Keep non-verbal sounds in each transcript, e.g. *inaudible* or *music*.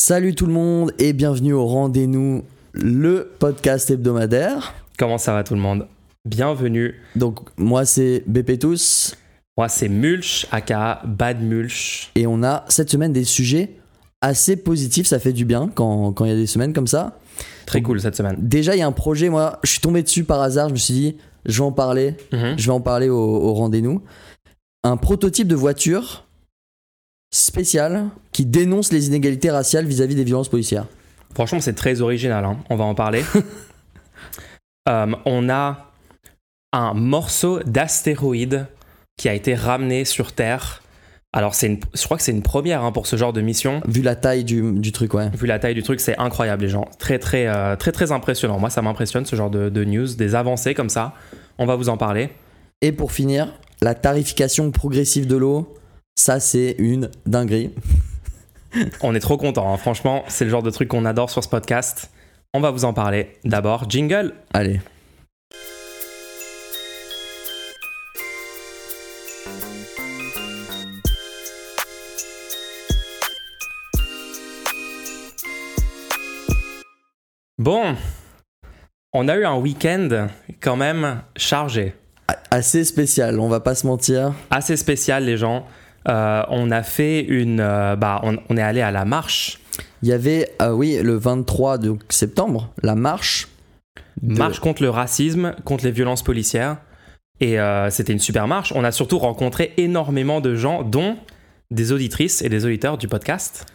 Salut tout le monde et bienvenue au Rendez-nous, le podcast hebdomadaire. Comment ça va tout le monde? Bienvenue. Donc moi c'est BP Tous Moi c'est Mulch, aka Bad Mulch. et on a cette semaine des sujets assez positifs, ça fait du bien quand quand il y a des semaines comme ça. Très cool cette semaine. Déjà il y a un projet, moi je suis tombé dessus par hasard, je me suis dit je vais en parler, Mhm. je vais en parler au, au Rendez-nous. Un prototype de voiture spécial qui dénonce les inégalités raciales vis-à-vis des violences policières. Franchement c'est très original, hein. on va en parler. *laughs* Euh, on a un morceau d'astéroïde qui a été ramené sur Terre. Alors une- je crois que c'est une première hein, pour ce genre de mission. Vu la taille du, du truc, ouais. Vu la taille du truc, c'est incroyable les gens. Très très euh, très très impressionnant. Moi ça m'impressionne ce genre de, de news, des avancées comme ça. On va vous en parler. Et pour finir, la tarification progressive de l'eau, ça c'est une dinguerie. *laughs* On est trop content, franchement, c'est le genre de truc qu'on adore sur ce podcast. On va vous en parler. D'abord, jingle. Allez. Bon, on a eu un week-end quand même chargé, Assez spécial, on va pas se mentir. assez spécial les gens. Euh, on a fait une, euh, bah, on, on est allé à la marche, Il y avait, euh, oui, le 23 de septembre, la marche. de- marche contre le racisme, contre les violences policières, et c'était une super marche. On a surtout rencontré énormément de gens, dont des auditrices et des auditeurs du podcast.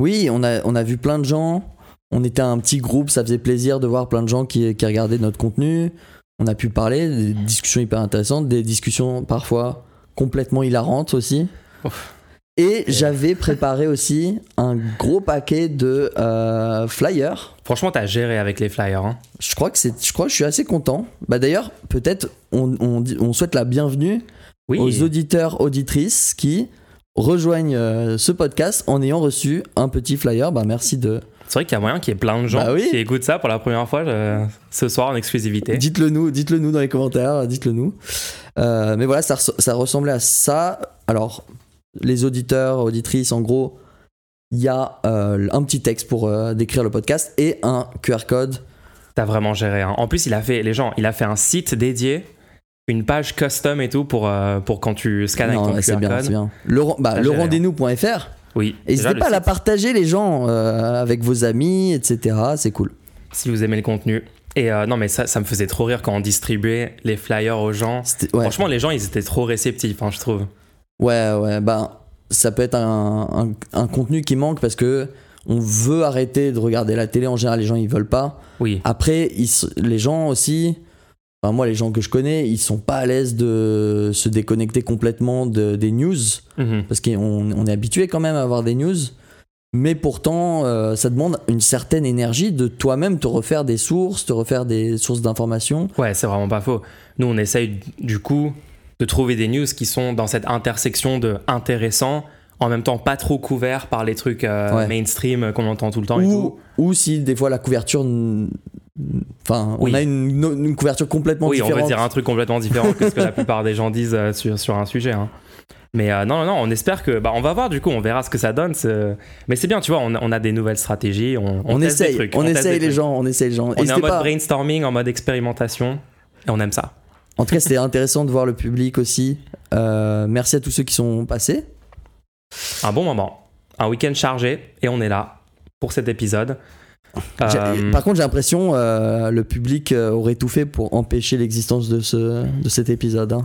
Oui, on a, on a vu plein de gens. On était un petit groupe, ça faisait plaisir de voir plein de gens qui, qui regardaient notre contenu. On a pu parler, des discussions hyper intéressantes, des discussions parfois complètement hilarantes aussi. Ouf. Et j'avais préparé aussi un gros paquet de euh, flyers. Franchement, t'as géré avec les flyers. hein. Je crois que c'est, je crois que je suis assez content. Bah d'ailleurs, peut-être on, on, souhaite la bienvenue Oui. aux auditeurs auditrices qui rejoignent euh, ce podcast en ayant reçu un petit flyer. Bah merci de. C'est vrai qu'il y a moyen qu'il y ait plein de gens Bah oui. qui écoutent ça pour la première fois euh, ce soir en exclusivité. Dites-le nous, dites-le nous dans les commentaires, dites-le nous. Euh, mais voilà, ça, ça ressemblait à ça. Alors, les auditeurs, auditrices, en gros, il y a euh, un petit texte pour euh, décrire le podcast et un QR code. T'as vraiment géré. hein. En plus, il a fait, les gens, il a fait un site dédié, une page custom et tout pour, euh, pour quand tu scannes avec ton QR bien, code. bien. Le, bah, le hein. rendez-nous.fr. Oui. N'hésitez pas à la partager, les gens, avec vos amis, etc. C'est cool. Si vous aimez le contenu. Et euh, non, mais ça, ça me faisait trop rire quand on distribuait les flyers aux gens. Ouais. Franchement, les gens, ils étaient trop réceptifs, hein, je trouve. Ouais, ouais, ben ça peut être un, un- un contenu qui manque parce que on veut arrêter de regarder la télé. En général, les gens ils veulent pas. Oui. Après, ils les gens aussi, enfin, moi, les gens que je connais, ils sont pas à l'aise de se déconnecter complètement de, des news Mhm. parce qu'on on est habitué quand même à avoir des news. Mais pourtant, euh, ça demande une certaine énergie de toi-même te refaire des sources, te refaire des sources d'informations. Ouais, c'est vraiment pas faux. Nous, on essaye du coup de trouver des news qui sont dans cette intersection de intéressant, en même temps pas trop couvert par les trucs euh, Ouais. mainstream qu'on entend tout le temps et ou, tout. ou si des fois la couverture enfin Oui. on a une, une couverture complètement Oui, on différente va dire un truc complètement différent que ce que la plupart des gens disent euh, sur, sur un sujet. hein. Mais euh, non, non, on espère que. Bah, on va voir du coup, on verra ce que ça donne. Mais c'est bien, tu vois, on, a- on a des nouvelles stratégies. On, on on, teste des essaye trucs, on, essaye les gens on essaye les gens On est en mode pas. brainstorming, en mode expérimentation. Et on aime ça. En tout cas c'était intéressant de voir le public aussi Euh, merci à tous ceux qui sont passés Un bon moment. Un week-end chargé. Et on est là pour cet épisode. Euh, par contre j'ai l'impression euh, le public euh, aurait tout fait pour empêcher l'existence de, ce, de cet épisode hein.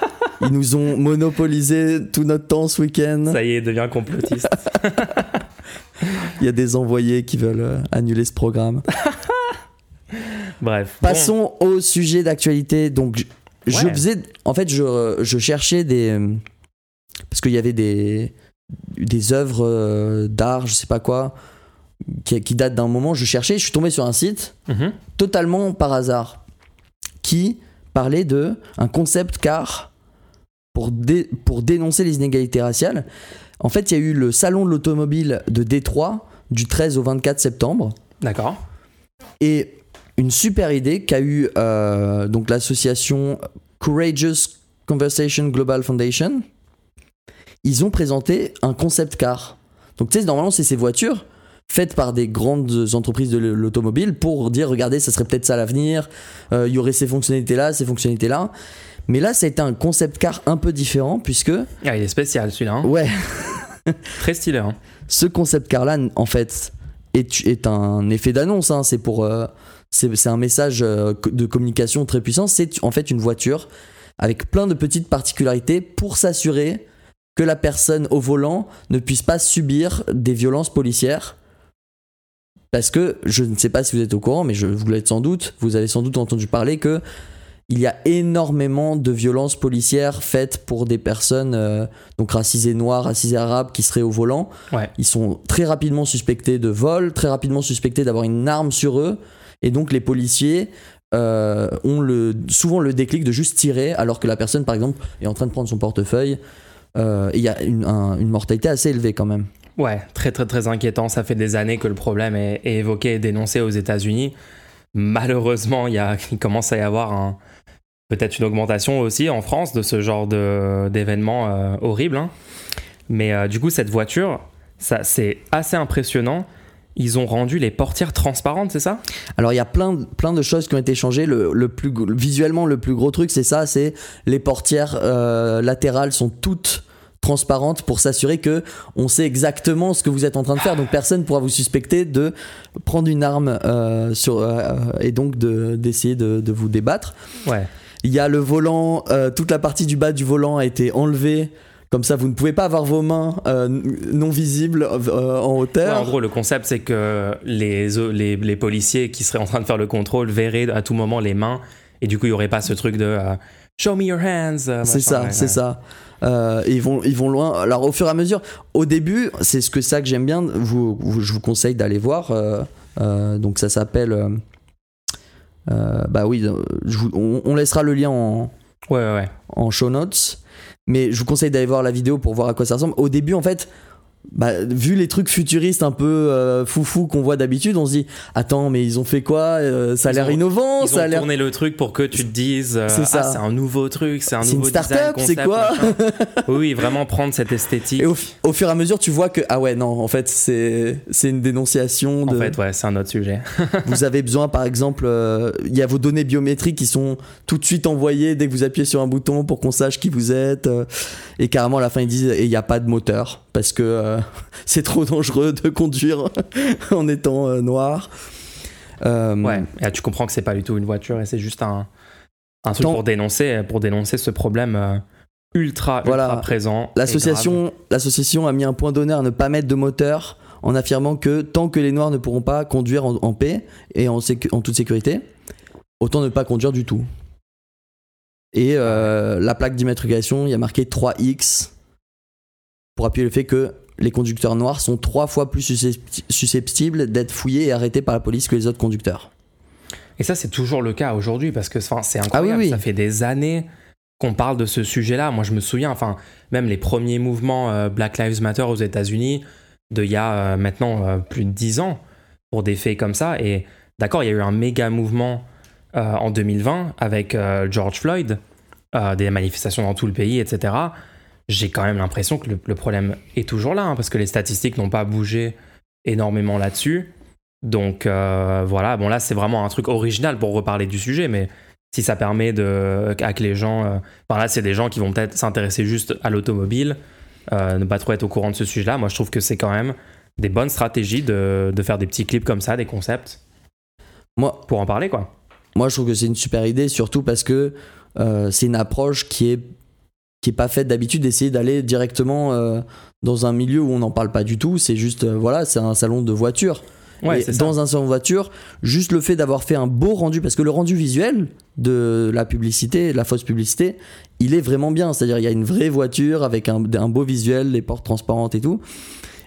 *laughs* ils nous ont monopolisé tout notre temps ce week-end Ça y est, devient complotiste. *laughs* il y a des envoyés qui veulent annuler ce programme *laughs* Bref. bon. Passons au sujet d'actualité. Donc, je, Ouais. faisais. En fait, je, je cherchais des. Parce qu'il y avait des, des œuvres euh, d'art, je sais pas quoi, qui, qui datent d'un moment. Je cherchais, je suis tombé sur un site, Mhm. totalement par hasard, qui parlait de un concept car pour, dé- pour dénoncer les inégalités raciales. En fait, il y a eu le salon de l'automobile de Détroit du 13 au 24 septembre. D'accord. Et une super idée qu'a eu euh, donc l'association Courageous Conversation Global Foundation. Ils ont présenté un concept car. Donc tu sais, normalement c'est ces voitures faites par des grandes entreprises de l'automobile pour dire regardez ça serait peut-être ça l'avenir euh, il y aurait ces fonctionnalités là ces fonctionnalités là mais là ça a été un concept car un peu différent puisque ah il est spécial celui-là hein. ouais *laughs* très stylé hein. ce concept car là en fait est, est un effet d'annonce hein. c'est pour euh, c'est un message euh, de communication très puissant c'est en fait une voiture avec plein de petites particularités pour s'assurer que la personne au volant ne puisse pas subir des violences policières. Parce que je ne sais pas si vous êtes au courant, mais je vous l'êtes sans doute, vous avez sans doute entendu parler que il y a énormément de violences policières faites pour des personnes euh, donc racisées noires, racisées arabes qui seraient au volant. Ils sont très rapidement suspectés de vol, très rapidement suspectés d'avoir une arme sur eux, et donc les policiers euh, ont le, souvent le déclic de juste tirer alors que la personne par exemple est en train de prendre son portefeuille euh, il y a une, mortalité assez élevée quand même. Ouais, très très très inquiétant. Ça fait des années que le problème est, évoqué et dénoncé aux États-Unis. Malheureusement, il, y a, *laughs* il commence à y avoir peut-être une augmentation aussi en France de ce genre d'événements euh, horribles. Hein. Mais euh, du coup, cette voiture, c'est assez impressionnant ils ont rendu les portières transparentes, c'est ça? Alors il y a plein, plein de choses qui ont été changées. Le, plus, visuellement, le plus gros truc, c'est ça, c'est les portières euh, latérales sont toutes transparentes pour s'assurer que on sait exactement ce que vous êtes en train de faire. Donc personne pourra vous suspecter de prendre une arme euh, sur, euh, et donc d'essayer de, de, vous débattre. Ouais. Il y a le volant, toute la partie du bas du volant a été enlevée comme ça, vous ne pouvez pas avoir vos mains euh, non visibles euh, en hauteur. en gros, le concept, c'est que les, les, les, policiers qui seraient en train de faire le contrôle verraient à tout moment les mains. Et du coup, il n'y aurait pas ce truc de euh, Show me your hands. c'est ça, c'est ça. ils, vont, ils vont loin. Alors, au fur et à mesure, au début, c'est ce que ça que j'aime bien. Vous, je vous conseille d'aller voir. donc, ça s'appelle. bah oui, on, on, laissera le lien en, ouais, ouais. en show notes. Mais je vous conseille d'aller voir la vidéo pour voir à quoi ça ressemble. Au début, en fait, bah, vu les trucs futuristes un peu euh, foufou qu'on voit d'habitude, on se dit attends mais ils ont fait quoi euh, Ça a l'air innovant, ils ça a l'air tourné le truc pour que tu te dises euh, ah, c'est un nouveau truc, c'est un nouveau une start-up, c'est quoi *laughs* Oui, vraiment prendre cette esthétique. Et au, fur et à mesure, tu vois que ah ouais non, en fait c'est c'est une dénonciation. De... En fait ouais, c'est un autre sujet. *laughs* vous avez besoin par exemple, il y a vos données biométriques qui sont tout de suite envoyées dès que vous appuyez sur un bouton pour qu'on sache qui vous êtes. et carrément à la fin ils disent et il n'y a pas de moteur parce que euh, *laughs* c'est trop dangereux de conduire *laughs* en étant euh, noir. Euh, ouais, et tu comprends que c'est pas du tout une voiture et c'est juste un, un truc pour dénoncer, pour dénoncer ce problème ultra, ultra présent. L'association, l'association a mis un point d'honneur à ne pas mettre de moteur en affirmant que tant que les noirs ne pourront pas conduire en, paix et en, en, toute sécurité, autant ne pas conduire du tout. Et la plaque d'immatriculation, il y a marqué 3X pour appuyer le fait que les conducteurs noirs sont trois fois plus susceptibles d'être fouillés et arrêtés par la police que les autres conducteurs. Et ça, c'est toujours le cas aujourd'hui parce que c'est incroyable. Ah ça fait des années qu'on parle de ce sujet-là. Moi, je me souviens, enfin, même les premiers mouvements euh, Black Lives Matter aux États-Unis, de il y a euh, maintenant euh, plus de dix ans, pour des faits comme ça. Et d'accord, il y a eu un méga mouvement en 2020 avec George Floyd, des manifestations dans tout le pays, etc j'ai quand même l'impression que le, problème est toujours là, hein, parce que les statistiques n'ont pas bougé énormément là-dessus. Donc euh, voilà, bon là c'est vraiment un truc original pour reparler du sujet, mais si ça permet de, que les gens... Euh, enfin là c'est des gens qui vont peut-être s'intéresser juste à l'automobile, euh, ne pas trop être au courant de ce sujet-là, moi je trouve que c'est quand même des bonnes stratégies de, de, faire des petits clips comme ça, des concepts. Moi, pour en parler quoi. Moi je trouve que c'est une super idée, surtout parce que c'est une approche qui est qui est pas faite d'habitude d'essayer d'aller directement euh, dans un milieu où on n'en parle pas du tout. C'est juste, euh, voilà, c'est un salon de voiture. Ouais, dans un salon de voiture, juste le fait d'avoir fait un beau rendu, parce que le rendu visuel de la publicité, la fausse publicité, il est vraiment bien. C'est-à-dire, il y a une vraie voiture avec un, un beau visuel, les portes transparentes et tout.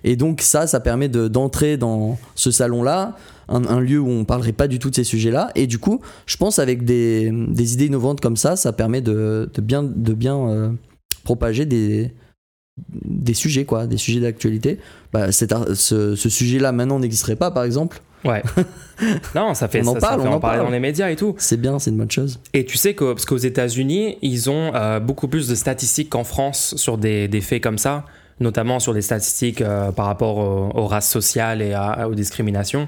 Et donc, ça, ça permet d'entrer dans ce salon-là un, lieu où on parlerait pas du tout de ces sujets-là. Et du coup, je pense avec des, des idées innovantes comme ça, ça permet de, de bien, de bien euh, propager des, des sujets, quoi, des sujets d'actualité. Bah, ce, ce sujet-là maintenant n'existerait pas, par exemple. Ouais. *laughs* non, ça fait on en ça, parle, fait on en, parle dans les médias et tout. C'est bien, c'est une bonne chose. Et tu sais que parce qu'aux États-Unis, ils ont euh, beaucoup plus de statistiques qu'en France sur des, des, faits comme ça. notamment sur les statistiques euh, par rapport aux, aux races sociales et à- aux discriminations.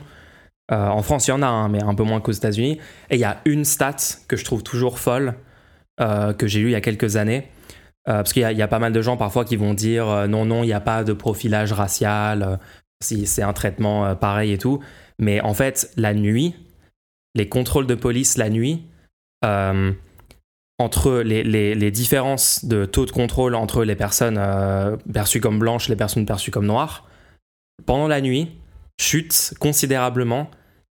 Euh, en France, il y en a, hein, mais un peu moins qu'aux États-Unis. Et il y a une stat que je trouve toujours folle, euh, que j'ai lu il y a quelques années. Euh, parce qu'il y, a- pas mal de gens parfois qui vont dire non, non, il n'y a pas de profilage racial, si c'est un traitement pareil et tout. Mais en fait, la nuit, les contrôles de police la nuit, entre les, les- les différences de taux de contrôle entre les personnes perçues comme blanches les personnes perçues comme noires, pendant la nuit, chute considérablement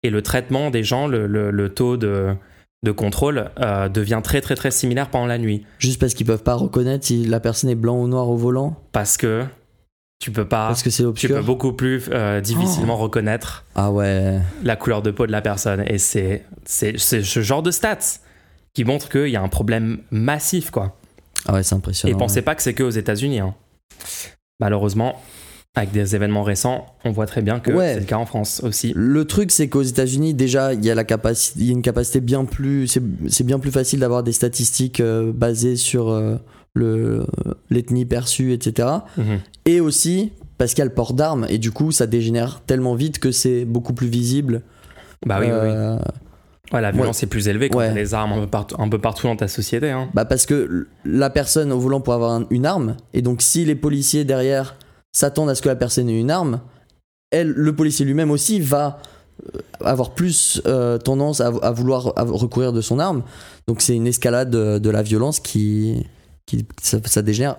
et le traitement des gens, le, le- le taux de, de contrôle euh, devient très très très similaire pendant la nuit. Juste parce qu'ils peuvent pas reconnaître si la personne est blanc ou noir au volant? Parce que tu peux pas... Parce que c'est tu peux beaucoup plus euh, difficilement reconnaître Ah ouais. la couleur de peau de la personne. Et c'est ce genre de stats qui montre qu'il y a un problème massif, quoi. Ah ouais, c'est impressionnant. Et pensez pas que c'est que aux États-Unis. hein. Malheureusement, avec des événements récents, on voit très bien que Ouais. c'est le cas en France aussi. Le truc, c'est qu'aux États-Unis, déjà, il y a la capacité, il y a une capacité bien plus, c'est bien plus facile d'avoir des statistiques euh, basées sur euh, le l'ethnie perçue, etc. Mhm. Et aussi parce qu'il y a le port d'armes et du coup, ça dégénère tellement vite que c'est beaucoup plus visible. Bah oui, oui, oui. Euh, Ouais, la violence est plus élevée quand Ouais. les armes un peu, partout, un peu partout dans ta société. hein. Bah parce que la personne au volant avoir un- une arme et donc si les policiers derrière s'attendent à ce que la personne ait une arme, elle, le policier lui-même aussi va euh, avoir plus euh, tendance à, à vouloir à recourir de son arme. Donc c'est une escalade de, de la violence qui, qui ça, ça dégénère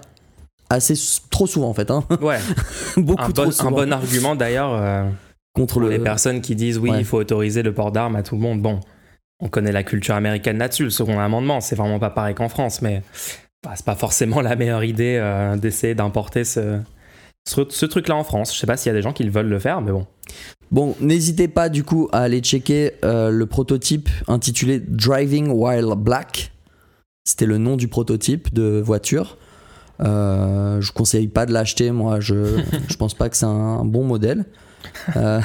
assez trop souvent en fait, hein. Ouais, *laughs* beaucoup un trop bon, souvent un bon argument d'ailleurs euh, contre le. les personnes qui disent oui, Ouais. il faut autoriser le port d'armes à tout le monde. Bon, on connaît la culture américaine là-dessus, le second amendement, c'est vraiment pas pareil qu'en France, mais bah, c'est pas forcément *laughs* la meilleure idée euh, d'essayer d'importer ce, ce, ce truc-là en France. Je sais pas s'il y a des gens qui veulent le faire, mais bon. Bon, n'hésitez pas du coup à aller checker euh, le prototype intitulé Driving While Black. C'était le nom du prototype de voiture. Euh, je vous conseille pas de l'acheter, moi je, *laughs* je pense pas que c'est un bon modèle. Euh,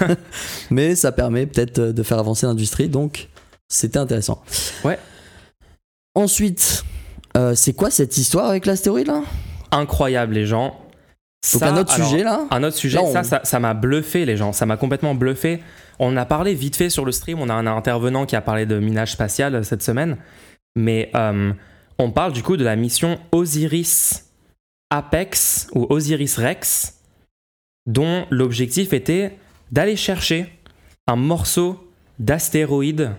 *laughs* mais ça permet peut-être de faire avancer l'industrie, donc c'était intéressant. Ouais. Ensuite, euh, c'est quoi cette histoire avec l'astéroïde là? Incroyable, les gens. Donc Ça, un autre alors, sujet là? Un autre sujet, Là, on- ça, ça, ça m'a bluffé, les gens. Ça m'a complètement bluffé. On a parlé vite fait sur le stream. On a un intervenant qui a parlé de minage spatial euh, cette semaine. Mais euh, on parle du coup de la mission Osiris Apex ou Osiris Rex, dont l'objectif était d'aller chercher un morceau d'astéroïde,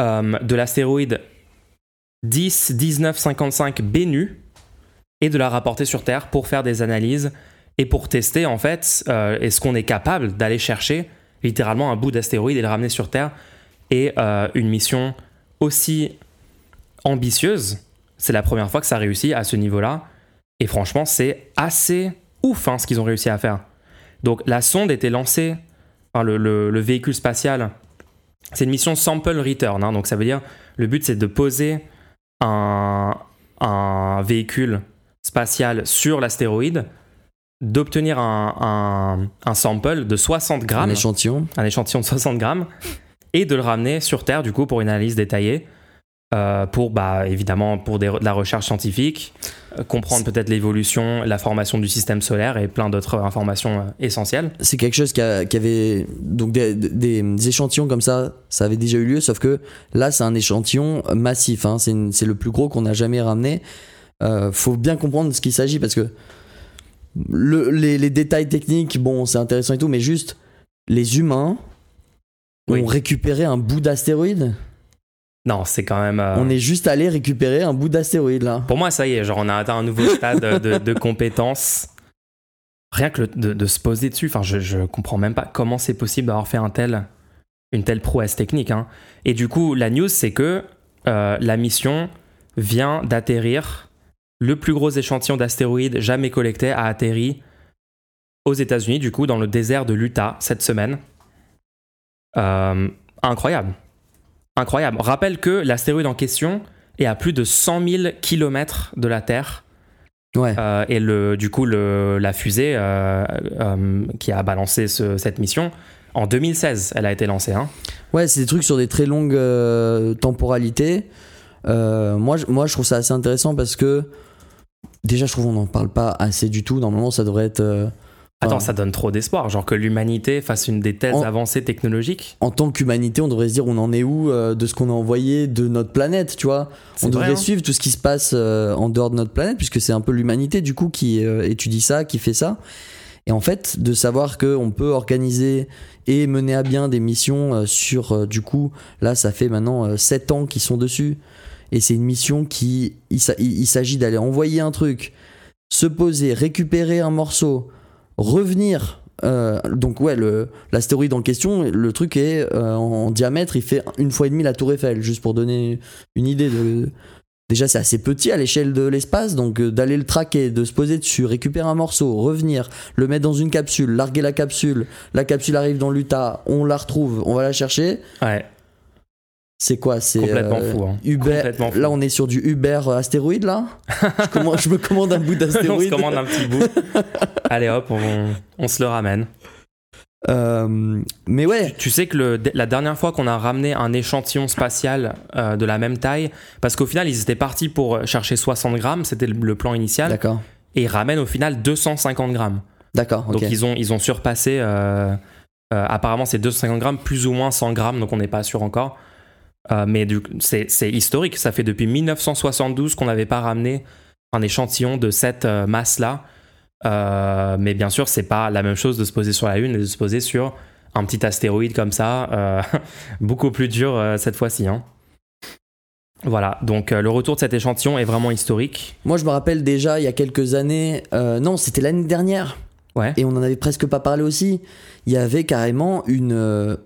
euh, de l'astéroïde 10 1955 Bennu, et de la rapporter sur Terre pour faire des analyses et pour tester en fait euh, est-ce qu'on est capable d'aller chercher littéralement un bout d'astéroïde et le ramener sur Terre et euh, une mission aussi ambitieuse? C'est la première fois que ça réussit à ce niveau-là. Et franchement c'est assez ouf hein, ce qu'ils ont réussi à faire. Donc la sonde était lancée. Le véhicule spatial c'est une mission sample return hein, donc ça veut dire le but c'est de poser un, un véhicule spatial sur l'astéroïde, d'obtenir un, un- un sample de 60 Un grammes, échantillon. un échantillon de 60 grammes, et de le ramener sur Terre du coup pour une analyse détaillée, euh, pour bah, évidemment pour des- de la recherche scientifique, euh, comprendre peut-être l'évolution, la formation du système solaire et plein d'autres informations euh, essentielles. c'est quelque chose qui, a- qui avait donc des, des- des échantillons comme ça ça avait déjà eu lieu sauf que là c'est un échantillon massif hein. c'est le plus gros qu'on a jamais ramené Euh, faut bien comprendre de ce qu'il s'agit parce que le- les, les détails techniques bon c'est intéressant et tout mais juste les humains Oui. ont récupéré un bout d'astéroïde Non, c'est quand même. euh, on est juste allé récupérer un bout d'astéroïde là Pour moi, ça y est, genre on a atteint un nouveau stade de, de compétence. Rien que le- de, de se poser dessus, enfin, je, je comprends même pas comment c'est possible d'avoir fait un tel, une telle prouesse technique. hein. Et du coup, la news, c'est que euh, la mission vient d'atterrir. Le plus gros échantillon d'astéroïdes jamais collecté a atterri aux États-Unis, du coup, dans le désert de l'Utah cette semaine. Euh, incroyable. Incroyable. Rappelle que l'astéroïde en question est à plus de 100 000 km de la Terre. ouais Euh, et le, du coup, le, la fusée euh, qui a balancé ce- cette mission, en 2016, elle a été lancée. Hein. Ouais, c'est des trucs sur des très longues temporalités. Moi, moi, je trouve ça assez intéressant parce que déjà, je trouve qu'on n'en parle pas assez du tout. Normalement, ça devrait être. euh, Attends, ça donne trop d'espoir, genre que l'humanité fasse une des telles En- avancées technologiques. En tant qu'humanité, on devrait se dire on en est où euh, de ce qu'on a envoyé de notre planète, tu vois? On vrai, devrait hein. suivre tout ce qui se passe euh, en dehors de notre planète, puisque c'est un peu l'humanité du coup qui étudie ça, qui fait ça. Et en fait, de savoir qu'on peut organiser et mener à bien des missions sur, du coup, là, ça fait maintenant 7 ans qu'ils sont dessus. Et c'est une mission qui, il, s'a- il- il s'agit d'aller envoyer un truc, se poser, récupérer un morceau, revenir. euh, donc ouais, l'astéroïde en question, le truc est euh, en, diamètre, il fait une fois et demi la Tour Eiffel, juste pour donner une idée de. Déjà, c'est assez petit à l'échelle de l'espace, donc euh, d'aller le traquer, de se poser dessus, récupérer un morceau, revenir, le mettre dans une capsule, larguer la capsule, la capsule arrive dans l'Utah, on la retrouve, on va la chercher. Ouais, C'est quoi C'est complètement euh, fou. hein. Uber. Complètement fou. Là, on est sur du Uber euh, astéroïde là? je, commande- je me commande un bout *laughs* on se d'astéroïde. commande un petit bout. *laughs* Allez hop, on, on se le ramène. Euh, mais ouais, Tu sais que le- la dernière fois qu'on a ramené un échantillon spatial euh, de la même taille, parce qu'au final ils étaient partis pour chercher 60 grammes, c'était le, le plan initial, d'accord, et ils ramènent au final 250 grammes. d'accord. Donc ils ont, ils ont surpassé, apparemment c'est 250 grammes, plus ou moins 100 grammes, donc on n'est pas sûr encore. Euh, mais c'est historique, ça fait depuis 1972 qu'on n'avait pas ramené un échantillon de cette euh, masse-là. Euh, mais bien sûr, c'est pas la même chose de se poser sur la Lune et de se poser sur un petit astéroïde comme ça, euh, *laughs* beaucoup plus dur cette fois-ci. hein. Voilà, donc euh, le retour de cet échantillon est vraiment historique. Moi, je me rappelle déjà il y a quelques années, euh, non, c'était l'année dernière, Ouais. et on en avait presque pas parlé aussi. Il y avait carrément une,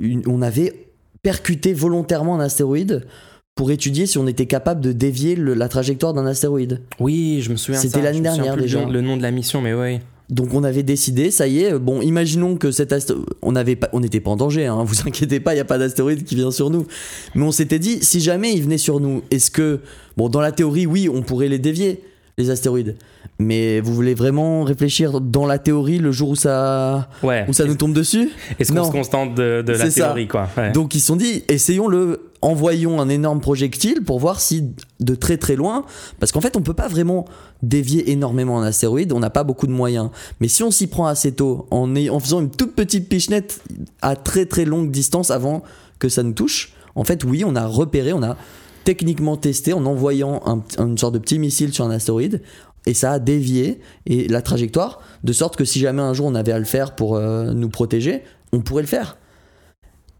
une- on avait percuté volontairement un astéroïde pour étudier si on était capable de dévier le- la trajectoire d'un astéroïde. Oui, je me souviens. C'était l'année dernière, plus déjà. Le nom de la mission, mais oui. Donc on avait décidé, ça y est, bon, imaginons que cet astéroïde, on n'avait pas, on n'était pas en danger, hein, *laughs* vous inquiétez pas, il y a pas d'astéroïde qui vient sur nous. Mais on s'était dit, si jamais il venait sur nous, est-ce que, bon, dans la théorie, oui, on pourrait les dévier, les astéroïdes. Mais vous voulez vraiment réfléchir dans la théorie le jour où ça, Ouais. où ça nous tombe dessus? Est-ce qu'on se contente de, de la théorie, quoi ouais. Donc ils se sont dit, essayons-le, envoyons un énorme projectile pour voir si de très très loin, parce qu'en fait on peut pas vraiment dévier énormément un astéroïde, on n'a pas beaucoup de moyens. Mais si on s'y prend assez tôt, en, en faisant une toute petite pichenette à très très longue distance avant que ça nous touche, en fait oui, on a repéré, on a techniquement testé en envoyant un- une sorte de petit missile sur un astéroïde. Et ça a dévié et la trajectoire, de sorte que si jamais un jour on avait à le faire pour euh, nous protéger, on pourrait le faire.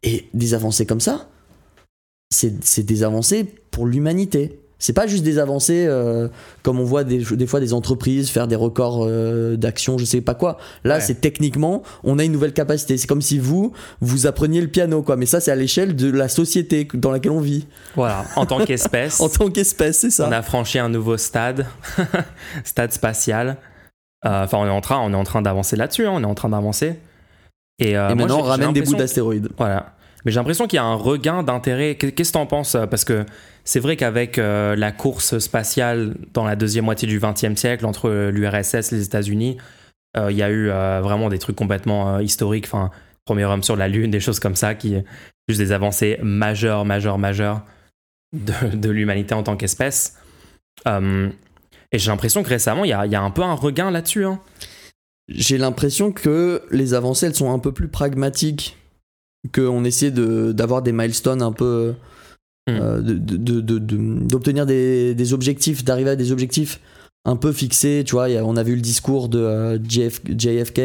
Et des avancées comme ça, c'est des avancées pour l'humanité. C'est pas juste des avancées euh, comme on voit des, des fois des entreprises faire des records euh, d'action, je sais pas quoi. Là, Ouais. c'est techniquement, on a une nouvelle capacité. C'est comme si vous, vous appreniez le piano, quoi. Mais ça, c'est à l'échelle de la société dans laquelle on vit. Voilà, en tant *laughs* qu'espèce, En tant qu'espèce, c'est ça. on a franchi un nouveau stade, *laughs* stade spatial. Euh, Enfin, on est en train, on est en train d'avancer là-dessus. hein, on est en train d'avancer. Et, euh, Et moi, maintenant, on ramène des bouts d'astéroïdes. Voilà. Mais j'ai l'impression qu'il y a un regain d'intérêt. Qu'est- Qu'est-ce que t'en penses Parce que c'est vrai qu'avec euh, la course spatiale dans la deuxième moitié du XXe siècle entre l'URSS et les États-Unis, euh, il y a eu euh, vraiment des trucs complètement historiques. Enfin, premier homme sur la Lune, des choses comme ça, qui juste des avancées majeures, majeures, majeures de, l'humanité en tant qu'espèce. Et j'ai l'impression que récemment, il y a, un peu un regain là-dessus. hein. J'ai l'impression que les avancées, elles sont un peu plus pragmatiques. Qu'on essaie de- d'avoir des milestones un peu. Hmm. euh, de- de- de- de- d'obtenir des, des objectifs, d'arriver à des objectifs un peu fixés. Tu vois, a- on a vu le discours de euh, JF JFK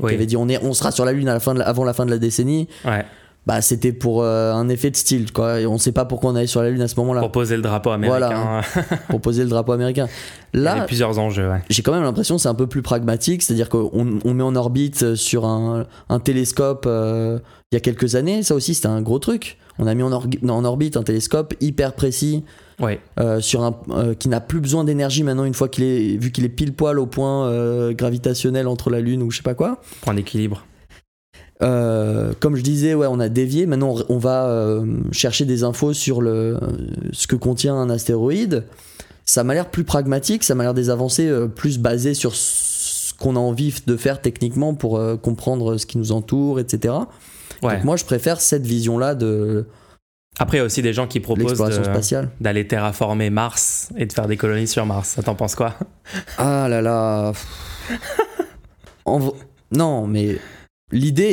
Oui. qui avait dit on, est, on sera sur la Lune à la fin de la- avant la fin de la décennie. Ouais. Bah, c'était pour euh, un effet de style. Quoi. Et on sait pas pourquoi on allait sur la Lune à ce moment-là. Pour poser le drapeau américain. *laughs* pour poser le drapeau américain. Il y Là, avait plusieurs enjeux. Ouais. j'ai quand même l'impression que c'est un peu plus pragmatique, c'est-à-dire qu'on on met en orbite euh, sur un, un télescope euh, il y a quelques années, ça aussi c'était un gros truc. On a mis en, orbite un télescope hyper précis Ouais. euh, sur un qui n'a plus besoin d'énergie maintenant une fois qu'il est vu qu'il est pile poil au point gravitationnel entre la lune ou je sais pas quoi. Point d'équilibre. Euh, comme je disais, ouais, on a dévié. Maintenant, on- va euh, chercher des infos sur le, ce que contient un astéroïde. Ça m'a l'air plus pragmatique, ça m'a l'air des avancées euh, plus basées sur ce qu'on a envie de faire techniquement pour comprendre ce qui nous entoure, etc. Ouais. Donc moi, je préfère cette vision-là de, Après, il y a aussi des gens qui proposent d'aller terraformer Mars et de faire des colonies sur Mars. Ça t'en penses quoi? Ah là là. *laughs* En Non, mais l'idée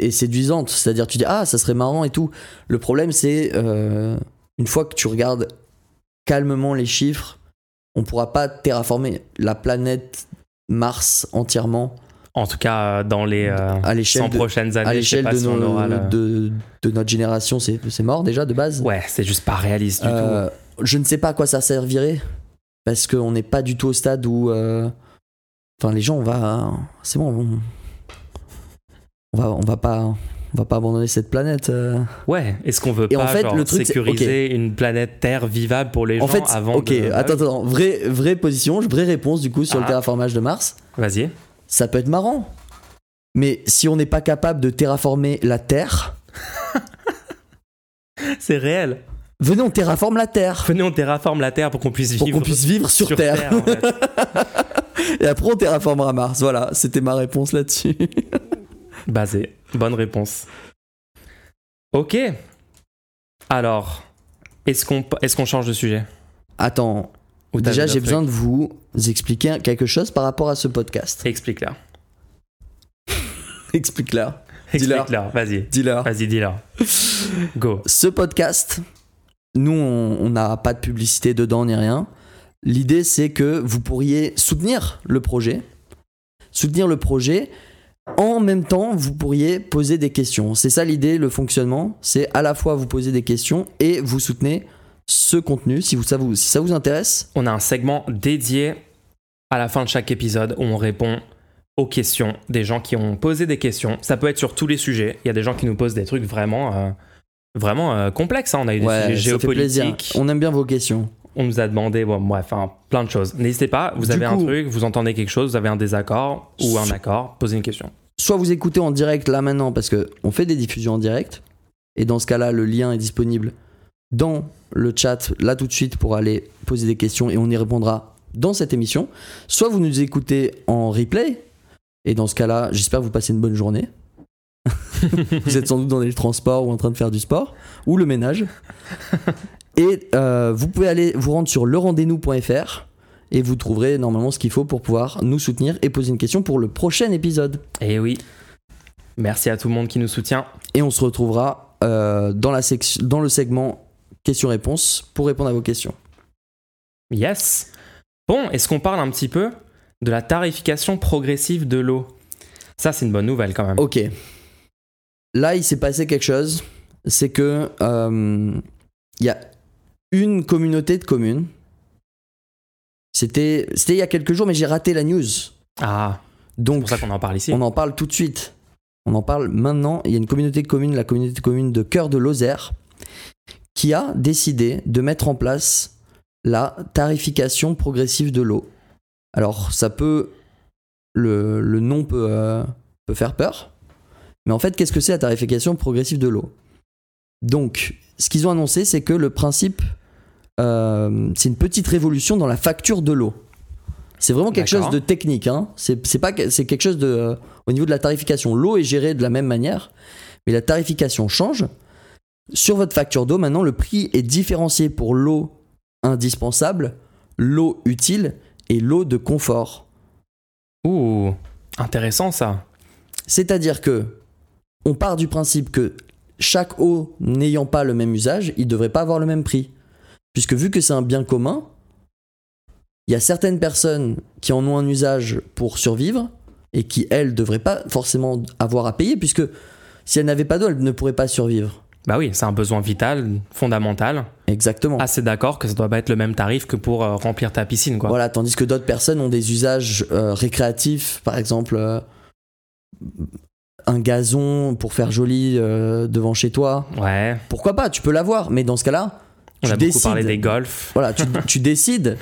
est, est séduisante. C'est-à-dire, tu dis, ah, ça serait marrant et tout. Le problème, c'est, euh, une fois que tu regardes calmement les chiffres, on pourra pas terraformer la planète Mars entièrement En tout cas, dans les euh, à 100 l'échelle de, prochaines à années, sais l'échelle de, si le- de, de notre génération. C'est c'est mort déjà de base. Ouais, c'est juste pas réaliste du tout. Euh, je ne sais pas à quoi ça servirait parce qu'on n'est pas du tout au stade où euh, enfin les gens on va c'est bon on, on va on va pas on va pas abandonner cette planète euh. Ouais, est-ce qu'on veut Et pas en fait, genre, le truc, c'est- sécuriser une planète Terre vivable pour les en gens fait avant ok de... attends attends vraie vraie position vraie réponse du coup sur le Ah. terraformage de Mars Vas-y. ça peut être marrant mais si on n'est pas capable de terraformer la Terre *laughs* C'est réel. venez on terraforme la Terre Venez, on terraforme la Terre pour qu'on puisse pour vivre qu'on puisse vivre sur, Terre, en fait. *laughs* et après on terraformera Mars voilà c'était ma réponse là-dessus *laughs* Basé. Bonne réponse. Ok. Alors, est-ce qu'on est qu'on change de sujet? Attends Ou Déjà, j'ai besoin de vous expliquer quelque chose par rapport à ce podcast. Explique-leur. *laughs* Explique-leur. Explique-leur. Vas-y. Dis-leur. Vas-y, dis-leur. *laughs* Go. Ce podcast, nous, on n'a pas de publicité dedans ni rien. L'idée, c'est que vous pourriez soutenir le projet. Soutenir le projet. En même temps, vous pourriez poser des questions. C'est ça l'idée, le fonctionnement. C'est à la fois vous poser des questions et vous soutenez ce contenu. Si, vous, ça, vous, si ça vous intéresse, On a un segment dédié à la fin de chaque épisode où on répond aux questions des gens qui ont posé des questions. Ça peut être sur tous les sujets. Il y a des gens qui nous posent des trucs vraiment, euh, vraiment euh, complexes. hein. On a eu des ouais, sujets géopolitiques. On aime bien vos questions. On nous a demandé, bon, bref, enfin, plein de choses. N'hésitez pas, vous avez un truc, vous entendez quelque chose, vous avez un désaccord ou un accord, posez une question. soit vous écoutez en direct là maintenant parce que on fait des diffusions en direct et dans ce cas-là le lien est disponible dans le chat là tout de suite pour aller poser des questions et on y répondra dans cette émission. Soit vous nous écoutez en replay et dans ce cas-là, j'espère que vous passez une bonne journée. *laughs* vous êtes sans doute dans les transports ou en train de faire du sport ou le ménage. Et euh, vous pouvez aller vous rendre sur lerendez-nous.fr et vous trouverez normalement ce qu'il faut pour pouvoir nous soutenir et poser une question pour le prochain épisode. Et Eh oui, merci à tout le monde qui nous soutient. Et on se retrouvera euh, dans, la section, dans le segment questions-réponses pour répondre à vos questions. Yes. Bon, est-ce qu'on parle un petit peu de la tarification progressive de l'eau? Ça, c'est une bonne nouvelle quand même. Ok. Là, il s'est passé quelque chose. C'est que euh, il y a une communauté de communes. C'était c'était il y a quelques jours, mais j'ai raté la news. Ah, c'est Donc, pour ça qu'on en parle ici. on en parle tout de suite. On en parle maintenant. Il y a une communauté de communes, la communauté de communes de Cœur de Lozère, qui a décidé de mettre en place la tarification progressive de l'eau. Alors, ça peut. Le, le nom peut, euh, peut faire peur. Mais en fait, qu'est-ce que c'est la tarification progressive de l'eau? Donc, ce qu'ils ont annoncé, c'est que le principe. euh, c'est une petite révolution dans la facture de l'eau. C'est vraiment quelque chose de technique. Hein. C'est pas c'est quelque chose de euh, au niveau de la tarification. L'eau est gérée de la même manière, mais la tarification change. Sur votre facture d'eau, maintenant, le prix est différencié pour l'eau indispensable, l'eau utile et l'eau de confort. Ouh, intéressant ça. C'est-à-dire que on part du principe que chaque eau n'ayant pas le même usage, il ne devrait pas avoir le même prix. Puisque vu que c'est un bien commun, il y a certaines personnes qui en ont un usage pour survivre et qui, elles, ne devraient pas forcément avoir à payer, puisque si elles n'avaient pas d'eau, elles ne pourraient pas survivre. Bah oui, c'est un besoin vital, fondamental. Exactement. Assez d'accord que ça doit pas être le même tarif que pour euh, remplir ta piscine, quoi. Voilà, tandis que d'autres personnes ont des usages euh, récréatifs, par exemple euh, un gazon pour faire joli euh, devant chez toi. Ouais, Pourquoi pas Tu peux l'avoir, mais dans ce cas-là, on tu a beaucoup décides- parlé des golfs. Voilà, tu, *laughs* tu décides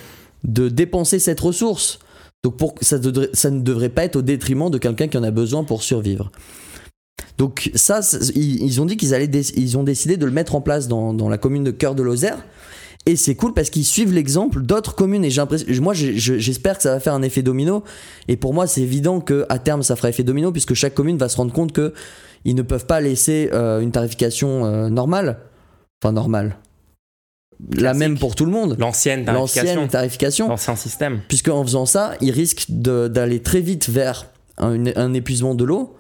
de dépenser cette ressource. Donc pour, ça, devrait- ça ne devrait pas être au détriment de quelqu'un qui en a besoin pour survivre. Donc ça, ils, ils ont dit qu'ils allaient, ils ont décidé de le mettre en place dans, dans la commune de Cœur de Lozère. Et c'est cool parce qu'ils suivent l'exemple d'autres communes. Et j'ai moi, j'espère que ça va faire un effet domino. Et pour moi, c'est évident que à terme, ça fera effet domino puisque chaque commune va se rendre compte que ils ne peuvent pas laisser euh, une tarification euh, normale. Enfin, normale. La même pour tout le monde. L'ancienne L'ancienne tarification, tarification. l'ancien système. Puisque en faisant ça, ils risquent d'aller très vite vers un, un épuisement de l'eau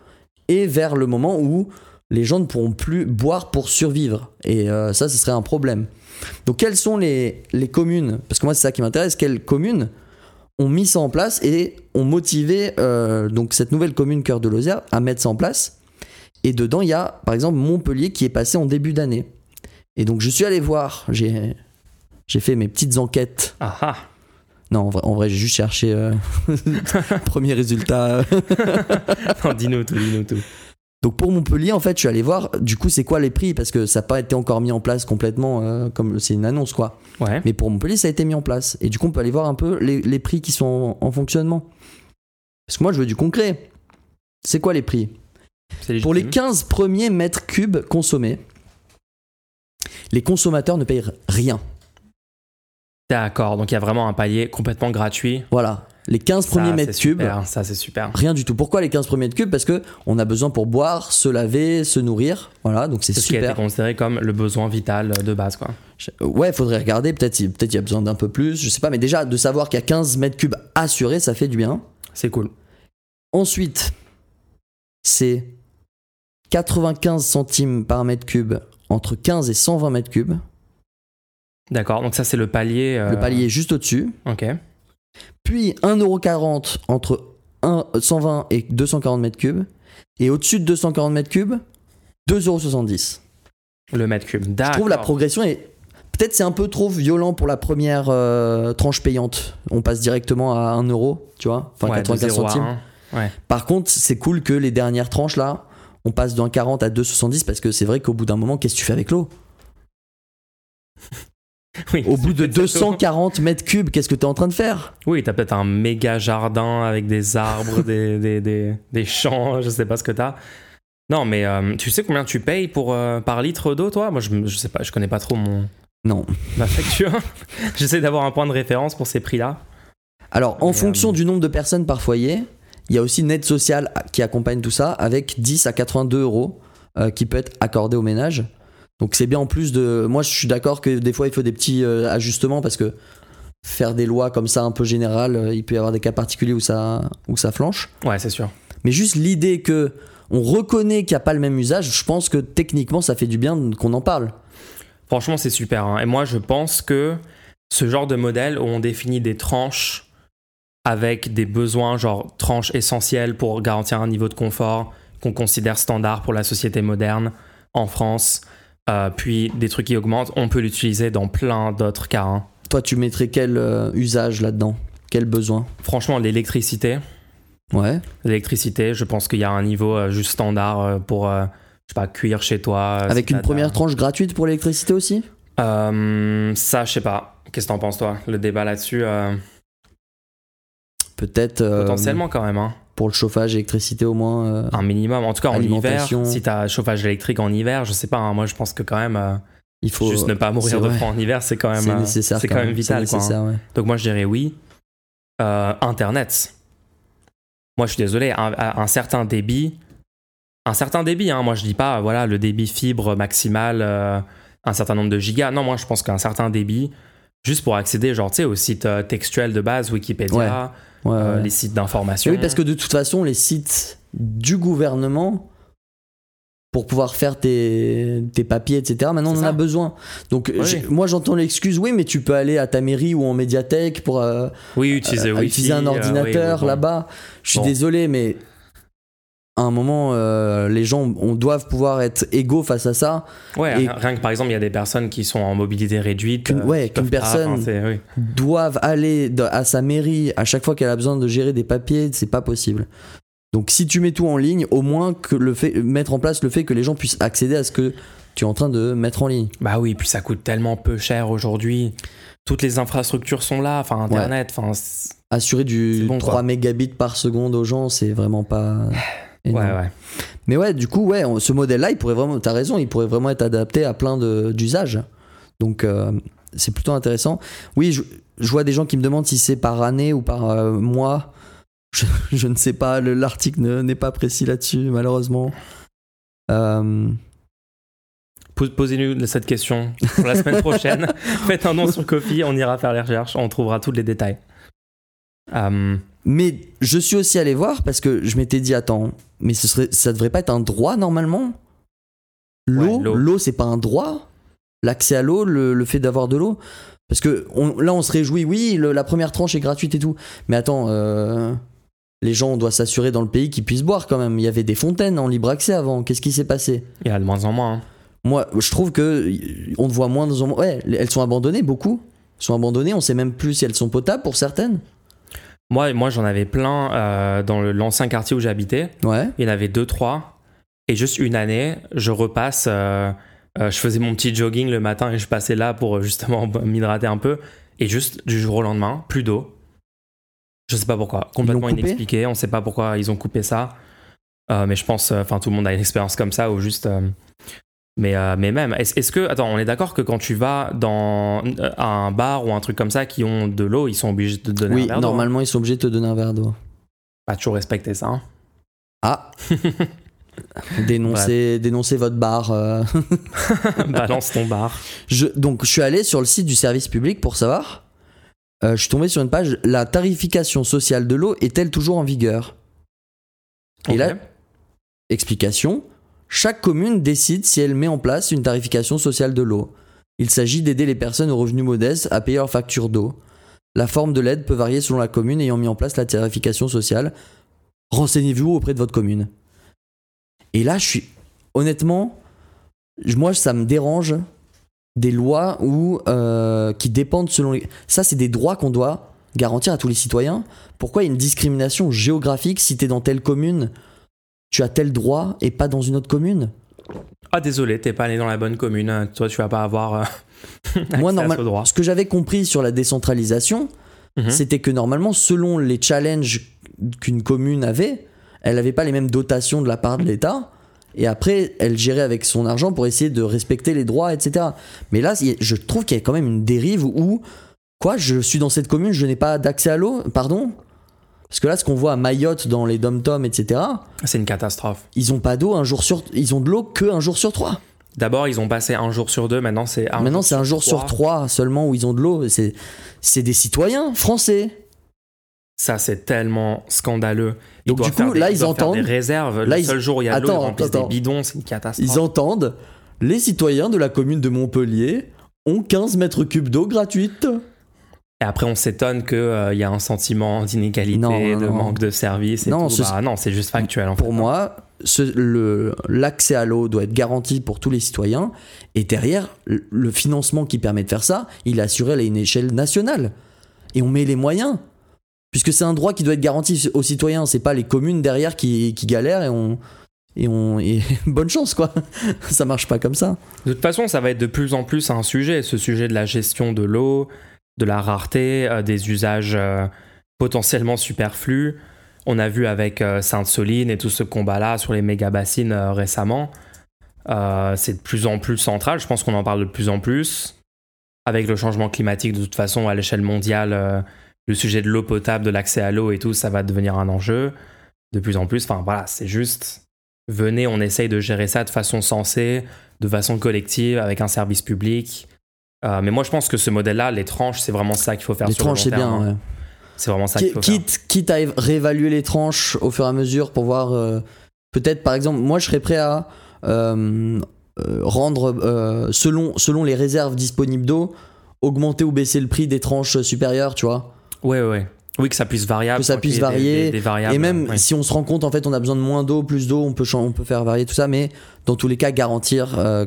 et vers le moment où les gens ne pourront plus boire pour survivre. Et euh, ça, ce serait un problème. Donc, quelles sont les, les communes? Parce que moi, c'est ça qui m'intéresse. Quelles communes ont mis ça en place et ont motivé euh, donc cette nouvelle commune Cœur de Lozère à mettre ça en place? Et dedans, il y a par exemple Montpellier qui est passé en début d'année. Et donc, je suis allé voir. J'ai j'ai fait mes petites enquêtes Ah ah. non, en vrai, en vrai, j'ai juste cherché euh, *laughs* premier résultat. *laughs* Non, dis-nous tout, dis-nous tout. Donc pour Montpellier, en fait, je suis allé voir, du coup, c'est quoi les prix? Parce que ça n'a pas été encore mis en place complètement, euh, comme c'est une annonce, quoi. Ouais. Mais pour Montpellier, ça a été mis en place. Et du coup, on peut aller voir un peu les, les prix qui sont en, en fonctionnement. Parce que moi, je veux du concret. C'est quoi les prix? Pour les légitime. 15 premiers mètres cubes consommés, les consommateurs ne payent rien. D'accord, donc il y a vraiment un palier complètement gratuit. Voilà. Les 15 Ça, premiers mètres cubes, super, Ça, c'est super. Rien du tout. Pourquoi les 15 premiers mètres cubes? Parce que on a besoin pour boire, se laver, se nourrir. Voilà, donc c'est C'est ce qui a été super. considéré comme le besoin vital de base, quoi. Ouais, faudrait regarder. Peut-être il peut y a besoin d'un peu plus. Je sais pas, mais déjà de savoir qu'il y a 15 mètres cubes assurés, ça fait du bien. C'est cool. Ensuite, c'est 95 centimes par mètre cube entre 15 et 120 mètres cubes. D'accord, donc ça, c'est le palier. euh, Le palier juste au-dessus. Ok. Puis 1,40€ entre 1, 120 et 240 mètres cubes. Et au-dessus de 240 mètres cubes, 2,70€. Le mètre cube. Je trouve la progression est. Peut-être c'est un peu trop violent pour la première euh, tranche payante. On passe directement à 1 euro, tu vois, enfin Ouais, de 95 0 à centimes. 1. Par contre, c'est cool que les dernières tranches là, on passe d'un 40 à 2,70 parce que c'est vrai qu'au bout d'un moment, qu'est-ce que tu fais avec l'eau? Oui, Au bout de c'est ça. 240 mètres cubes, qu'est-ce que tu es en train de faire? Oui, t'as peut-être un méga jardin avec des arbres, *laughs* des, des, des, des champs, je sais pas ce que t'as. Non, mais euh, tu sais combien tu payes pour, euh, par litre d'eau, toi? Moi, je, je sais pas, je connais pas trop mon, Non. ma facture. *laughs* J'essaie d'avoir un point de référence pour ces prix-là. Alors, en Mais, fonction euh, du nombre de personnes par foyer, il y a aussi une aide sociale qui accompagne tout ça avec 10 à 82 euros qui peut être accordé au ménage. Donc c'est bien en plus de... Moi je suis d'accord que des fois il faut des petits euh, ajustements parce que faire des lois comme ça un peu générales, euh, il peut y avoir des cas particuliers où ça, où ça flanche. Ouais, c'est sûr. Mais juste l'idée que on reconnaît qu'il n'y a pas le même usage, je pense que techniquement ça fait du bien qu'on en parle. Franchement, c'est super. hein. Et moi, je pense que ce genre de modèle où on définit des tranches avec des besoins, genre tranches essentielles pour garantir un niveau de confort qu'on considère standard pour la société moderne en France, euh, puis des trucs qui augmentent, on peut l'utiliser dans plein d'autres cas. hein. Toi tu mettrais quel euh, usage là-dedans? Quel besoin? Franchement, l'électricité, Ouais. l'électricité, je pense qu'il y a un niveau euh, juste standard pour, je sais pas, cuire chez toi. Avec une première tranche gratuite pour l'électricité aussi? Ça, je sais pas. Qu'est-ce que t'en penses, toi? Le débat là-dessus, Peut-être potentiellement quand même. Hein. Pour le chauffage, électricité au moins. euh, Un minimum. En tout cas, en hiver, si t'as chauffage électrique en hiver, je sais pas. hein, moi, je pense que quand même, euh, il faut juste ne pas mourir de froid en hiver, c'est quand même, C'est euh, nécessaire. c'est quand même vital. Quoi, hein. ouais. Donc moi, je dirais oui. Internet. Moi, je suis désolé. Un, un certain débit, un certain débit. Hein, moi, je dis pas, voilà, le débit fibre maximal, euh, un certain nombre de gigas. Non, moi, je pense qu'un certain débit, juste pour accéder, genre, tu sais, au site textuel de base, Wikipédia, Ouais, euh, les sites d'information. Oui, parce que de toute façon, les sites du gouvernement, pour pouvoir faire tes, tes papiers, etc., maintenant on en a besoin. Donc, Oui. moi j'entends l'excuse, oui, mais tu peux aller à ta mairie ou en médiathèque pour euh, oui, utiliser, euh, Wi-Fi, utiliser un euh, ordinateur oui, bon. là-bas. Je suis Bon. désolé, mais à un moment, euh, les gens on doivent pouvoir être égaux face à ça. Ouais, Et- rien que par exemple, il y a des personnes qui sont en mobilité réduite. Qu'une- euh, ouais, qu'une personne- oui. doivent aller à sa mairie à chaque fois qu'elle a besoin de gérer des papiers, c'est pas possible. Donc si tu mets tout en ligne, au moins que le fait mettre en place le fait que les gens puissent accéder à ce que tu es en train de mettre en ligne. Bah oui, puis ça coûte tellement peu cher aujourd'hui. Toutes les infrastructures sont là, enfin Internet, enfin. c'est- Assurer du bon, 3 quoi. mégabits par seconde aux gens, c'est vraiment pas Ouais, *sighs* énorme. ouais. Mais ouais, du coup, ouais, on- ce modèle-là, il pourrait vraiment, t'as raison, il pourrait vraiment être adapté à plein d'usages. Donc, euh, c'est plutôt intéressant. Oui, je, je vois des gens qui me demandent si c'est par année ou par euh, mois. *laughs* Je, je ne sais pas, le- l'article ne- n'est pas précis là-dessus, malheureusement. Euh, Po- Posez-nous cette question pour la semaine prochaine. *laughs* Faites un don sur Kofi, on ira faire les recherches, on trouvera tous les détails. Mais je suis aussi allé voir parce que je m'étais dit attends, mais ce serait, ça devrait pas être un droit normalement? L'eau, Ouais, l'eau. c'est pas un droit? L'accès à l'eau, le, le fait d'avoir de l'eau? Parce que on- là on se réjouit, oui, le- la première tranche est gratuite et tout. Mais attends, euh, les gens, on doit s'assurer dans le pays qu'ils puissent boire quand même. Il y avait des fontaines en libre accès avant. Qu'est-ce qui s'est passé? Il y a de moins en moins. hein. Moi, je trouve que on voit moins en moins. Ouais, elles sont abandonnées beaucoup. Elles sont abandonnées. On sait même plus si elles sont potables pour certaines. Moi, moi j'en avais plein euh, dans l'ancien quartier où j'habitais. Ouais. Il y en avait deux, trois. Et juste une année, je repasse. euh, euh, je faisais mon petit jogging le matin et je passais là pour justement *laughs* m'hydrater un peu. Et juste du jour au lendemain, plus d'eau. Je sais pas pourquoi. Complètement inexpliqué. On sait pas pourquoi ils ont coupé ça. Mais je pense, enfin, tout le monde a une expérience comme ça ou juste. Mais, euh, mais même, est-ce que. Attends, on est d'accord que quand tu vas dans euh, un bar ou un truc comme ça qui ont de l'eau, ils sont obligés de te donner Oui, un verre d'eau, hein normalement, ils sont obligés de te donner un verre d'eau. Pas toujours respecter ça. hein. Ah *laughs* dénoncer, dénoncer votre bar. euh. *laughs* Balance ton bar. Je, donc, je suis allé sur le site du service public pour savoir. Euh, je suis tombé sur une page. La tarification sociale de l'eau est-elle toujours en vigueur? Et là, explication. Chaque commune décide si elle met en place une tarification sociale de l'eau. Il s'agit d'aider les personnes aux revenus modestes à payer leurs factures d'eau. La forme de l'aide peut varier selon la commune ayant mis en place la tarification sociale. Renseignez-vous auprès de votre commune. Et là, je suis honnêtement, moi, ça me dérange des lois euh, qui dépendent selon les. Ça, c'est des droits qu'on doit garantir à tous les citoyens. Pourquoi il y a une discrimination géographique si t'es dans telle commune, tu as tel droit et pas dans une autre commune? Ah désolé, t'es pas né dans la bonne commune. Toi, tu vas pas avoir. euh, *laughs* Moi, accès à normal, ce droit. ce que j'avais compris sur la décentralisation, Mhm. c'était que normalement, selon les challenges qu'une commune avait, elle n'avait pas les mêmes dotations de la part de l'État. Et après, elle gérait avec son argent pour essayer de respecter les droits, etc. Mais là, je trouve qu'il y a quand même une dérive où, quoi, je suis dans cette commune, je n'ai pas d'accès à l'eau, pardon? Parce que là, ce qu'on voit à Mayotte, dans les dom-toms, etc., C'est une catastrophe. ils ont pas d'eau un jour sur, ils ont de l'eau que un jour sur trois. D'abord, ils ont passé un jour sur deux. Maintenant, c'est un Maintenant, jour c'est un jour sur trois seulement où ils ont de l'eau. C'est, c'est des citoyens français. Ça, c'est tellement scandaleux. Ils Donc, du coup, des- là, ils entendent- des réserves. Là, le ils- seul jour où il y a de l'eau, ils remplissent attends. des bidons. C'est une catastrophe. Ils entendent les citoyens de la commune de Montpellier ont 15 mètres cubes d'eau gratuite. Et après, on s'étonne qu'il y a un sentiment d'inégalité, de non. manque de service. Et Non, tout. ce- Bah, non, c'est juste factuel. En Pour fait. moi, l'accès à l'eau doit être garanti pour tous les citoyens. Et derrière, le, le financement qui permet de faire ça, il est assuré à une échelle nationale. Et on met les moyens. Puisque c'est un droit qui doit être garanti aux citoyens. C'est pas les communes derrière qui, qui galèrent et on. Et on. et *laughs* bonne chance, quoi. ça marche pas comme ça. De toute façon, ça va être de plus en plus un sujet, ce sujet de la gestion de l'eau, de la rareté, euh, des usages euh, potentiellement superflus. On a vu avec euh, Sainte-Soline et tout ce combat-là sur les méga bassines euh, récemment. C'est de plus en plus central. Je pense qu'on en parle de plus en plus. Avec le changement climatique, de toute façon, à l'échelle mondiale, le sujet de l'eau potable, de l'accès à l'eau et tout, ça va devenir un enjeu de plus en plus. Enfin voilà, c'est juste, venez, on essaye de gérer ça de façon sensée, de façon collective, avec un service public. Euh, mais moi, je pense que ce modèle-là, les tranches, c'est vraiment ça qu'il faut faire les sur tranches, c'est bien. hein. ouais. C'est vraiment ça qu'il Qui- faut faire. quitte, quitte à év- réévaluer les tranches au fur et à mesure pour voir euh, peut-être par exemple moi je serais prêt à euh, rendre selon, selon les réserves disponibles d'eau augmenter ou baisser le prix des tranches supérieures tu vois Ouais, ouais. Oui, que ça puisse varier. Que ça puisse varier. Des, variables. et même si on se rend compte en fait on a besoin de moins d'eau plus d'eau on peut on peut faire varier tout ça mais dans tous les cas garantir euh,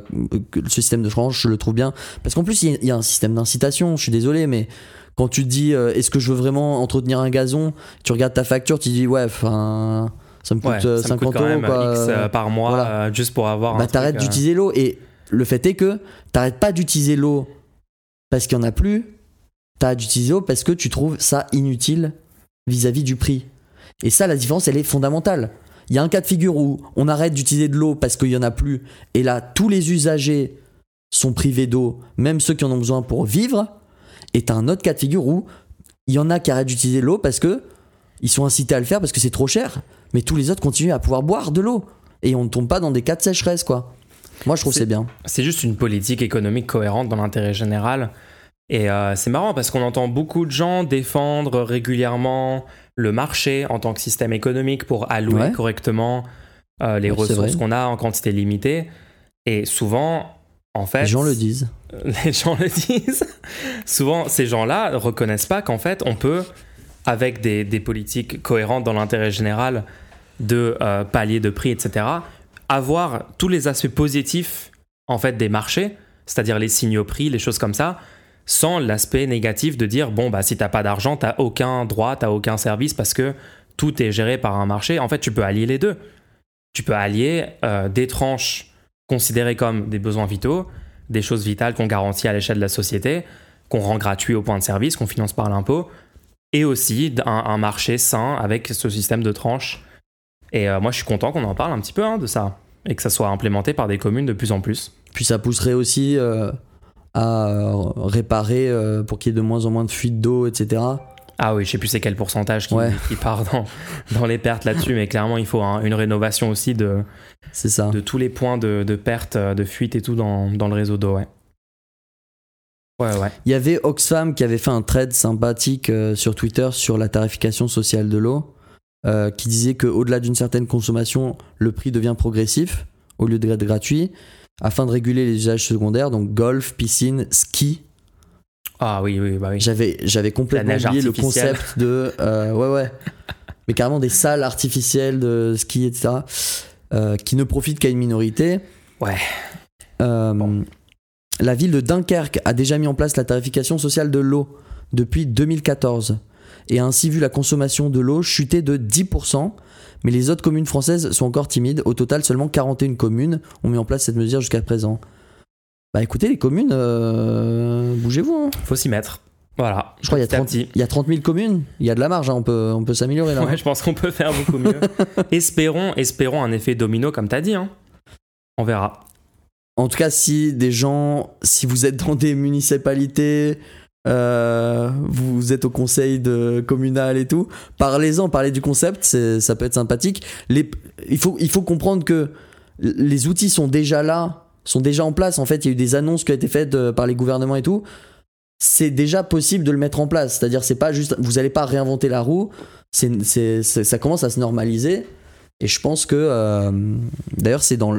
que ce système de tranche je le trouve bien parce qu'en plus il y a- il y, a un système d'incitation je suis désolé mais quand tu te dis euh, est-ce que je veux vraiment entretenir un gazon tu regardes ta facture tu dis ouais enfin ça me coûte Ouais, euh, ça me 50 coûte quand euros même quoi. X par mois, voilà. euh, juste pour avoir. bah t'arrêtes d'utiliser l'eau et le fait est que t'arrêtes pas d'utiliser l'eau parce qu'il y en a plus t'arrêtes d'utiliser l'eau parce que tu trouves ça inutile vis-à-vis du prix. Et ça la différence elle est fondamentale. Il y a un cas de figure où on arrête d'utiliser de l'eau parce qu'il y en a plus et là tous les usagers sont privés d'eau même ceux qui en ont besoin pour vivre. Et t'as un autre cas de figure où il y en a qui arrêtent d'utiliser l'eau parce que ils sont incités à le faire parce que c'est trop cher. Mais tous les autres continuent à pouvoir boire de l'eau. Et on ne tombe pas dans des cas de sécheresse quoi. Moi, je trouve c'est bien. C'est juste une politique économique cohérente dans l'intérêt général. Et euh, c'est marrant parce qu'on entend beaucoup de gens défendre régulièrement le marché en tant que système économique pour allouer Ouais. correctement euh, les Ouais, ressources qu'on a en quantité limitée. Et souvent, en fait, Les gens le disent. *laughs* les gens le disent. Souvent, ces gens-là reconnaissent pas qu'en fait, on peut, avec des, des politiques cohérentes dans l'intérêt général de euh, palier de prix, etc., avoir tous les aspects positifs en fait des marchés, c'est-à-dire les signaux prix, les choses comme ça, sans l'aspect négatif de dire bon bah si t'as pas d'argent, t'as aucun droit, t'as aucun service parce que tout est géré par un marché. En fait, tu peux allier les deux. Tu peux allier euh, des tranches considérées comme des besoins vitaux, des choses vitales qu'on garantit à l'échelle de la société, qu'on rend gratuit au point de service, qu'on finance par l'impôt, et aussi un, marché sain avec ce système de tranches. Et euh, moi, je suis content qu'on en parle un petit peu hein, de ça, et que ça soit implémenté par des communes de plus en plus. Puis ça pousserait aussi euh, à euh, réparer euh, pour qu'il y ait de moins en moins de fuites d'eau, etc. Ah oui, je sais plus c'est quel pourcentage qui, Ouais. qui part dans, dans les pertes là-dessus, mais clairement, il faut un- une rénovation aussi de, ça. de tous les points de, de perte, de fuite et tout dans, dans le réseau d'eau, ouais. Ouais, ouais. Il y avait Oxfam qui avait fait un thread sympathique euh, sur Twitter sur la tarification sociale de l'eau, euh, qui disait qu'au-delà d'une certaine consommation, le prix devient progressif au lieu d'être gratuit, afin de réguler les usages secondaires, donc golf, piscine, ski. Ah oui, oui, bah oui. J'avais, j'avais complètement oublié le concept de. euh, ouais, ouais. Mais carrément des salles artificielles de ski, etc. euh, qui ne profitent qu'à une minorité. Ouais. Euh, La ville de Dunkerque a déjà mis en place la tarification sociale de l'eau depuis 2014 et a ainsi vu la consommation de l'eau chuter de 10%. Mais les autres communes françaises sont encore timides. Au total, seulement 41 communes ont mis en place cette mesure jusqu'à présent. Bah écoutez, les communes, euh, bougez-vous. hein. Faut s'y mettre. Voilà. Je crois qu'il y a Petit à 30 petit. il y a 30 000 communes. Il y a de la marge, hein, on peut, on peut s'améliorer là. Ouais, je pense qu'on peut faire beaucoup mieux. *laughs* espérons, espérons un effet domino comme t'as dit. Hein. On verra. En tout cas, si des gens, si vous êtes dans des municipalités, euh, vous êtes au conseil communal et tout, parlez-en, parlez du concept, ça peut être sympathique. Il, faut, comprendre que les outils sont déjà là, sont déjà en place. En fait, il y a eu des annonces qui ont été faites euh, par les gouvernements et tout. C'est déjà possible de le mettre en place. C'est-à-dire, c'est pas juste, vous n'allez pas réinventer la roue. Ça commence à se normaliser. Et je pense que, euh, d'ailleurs, c'est dans,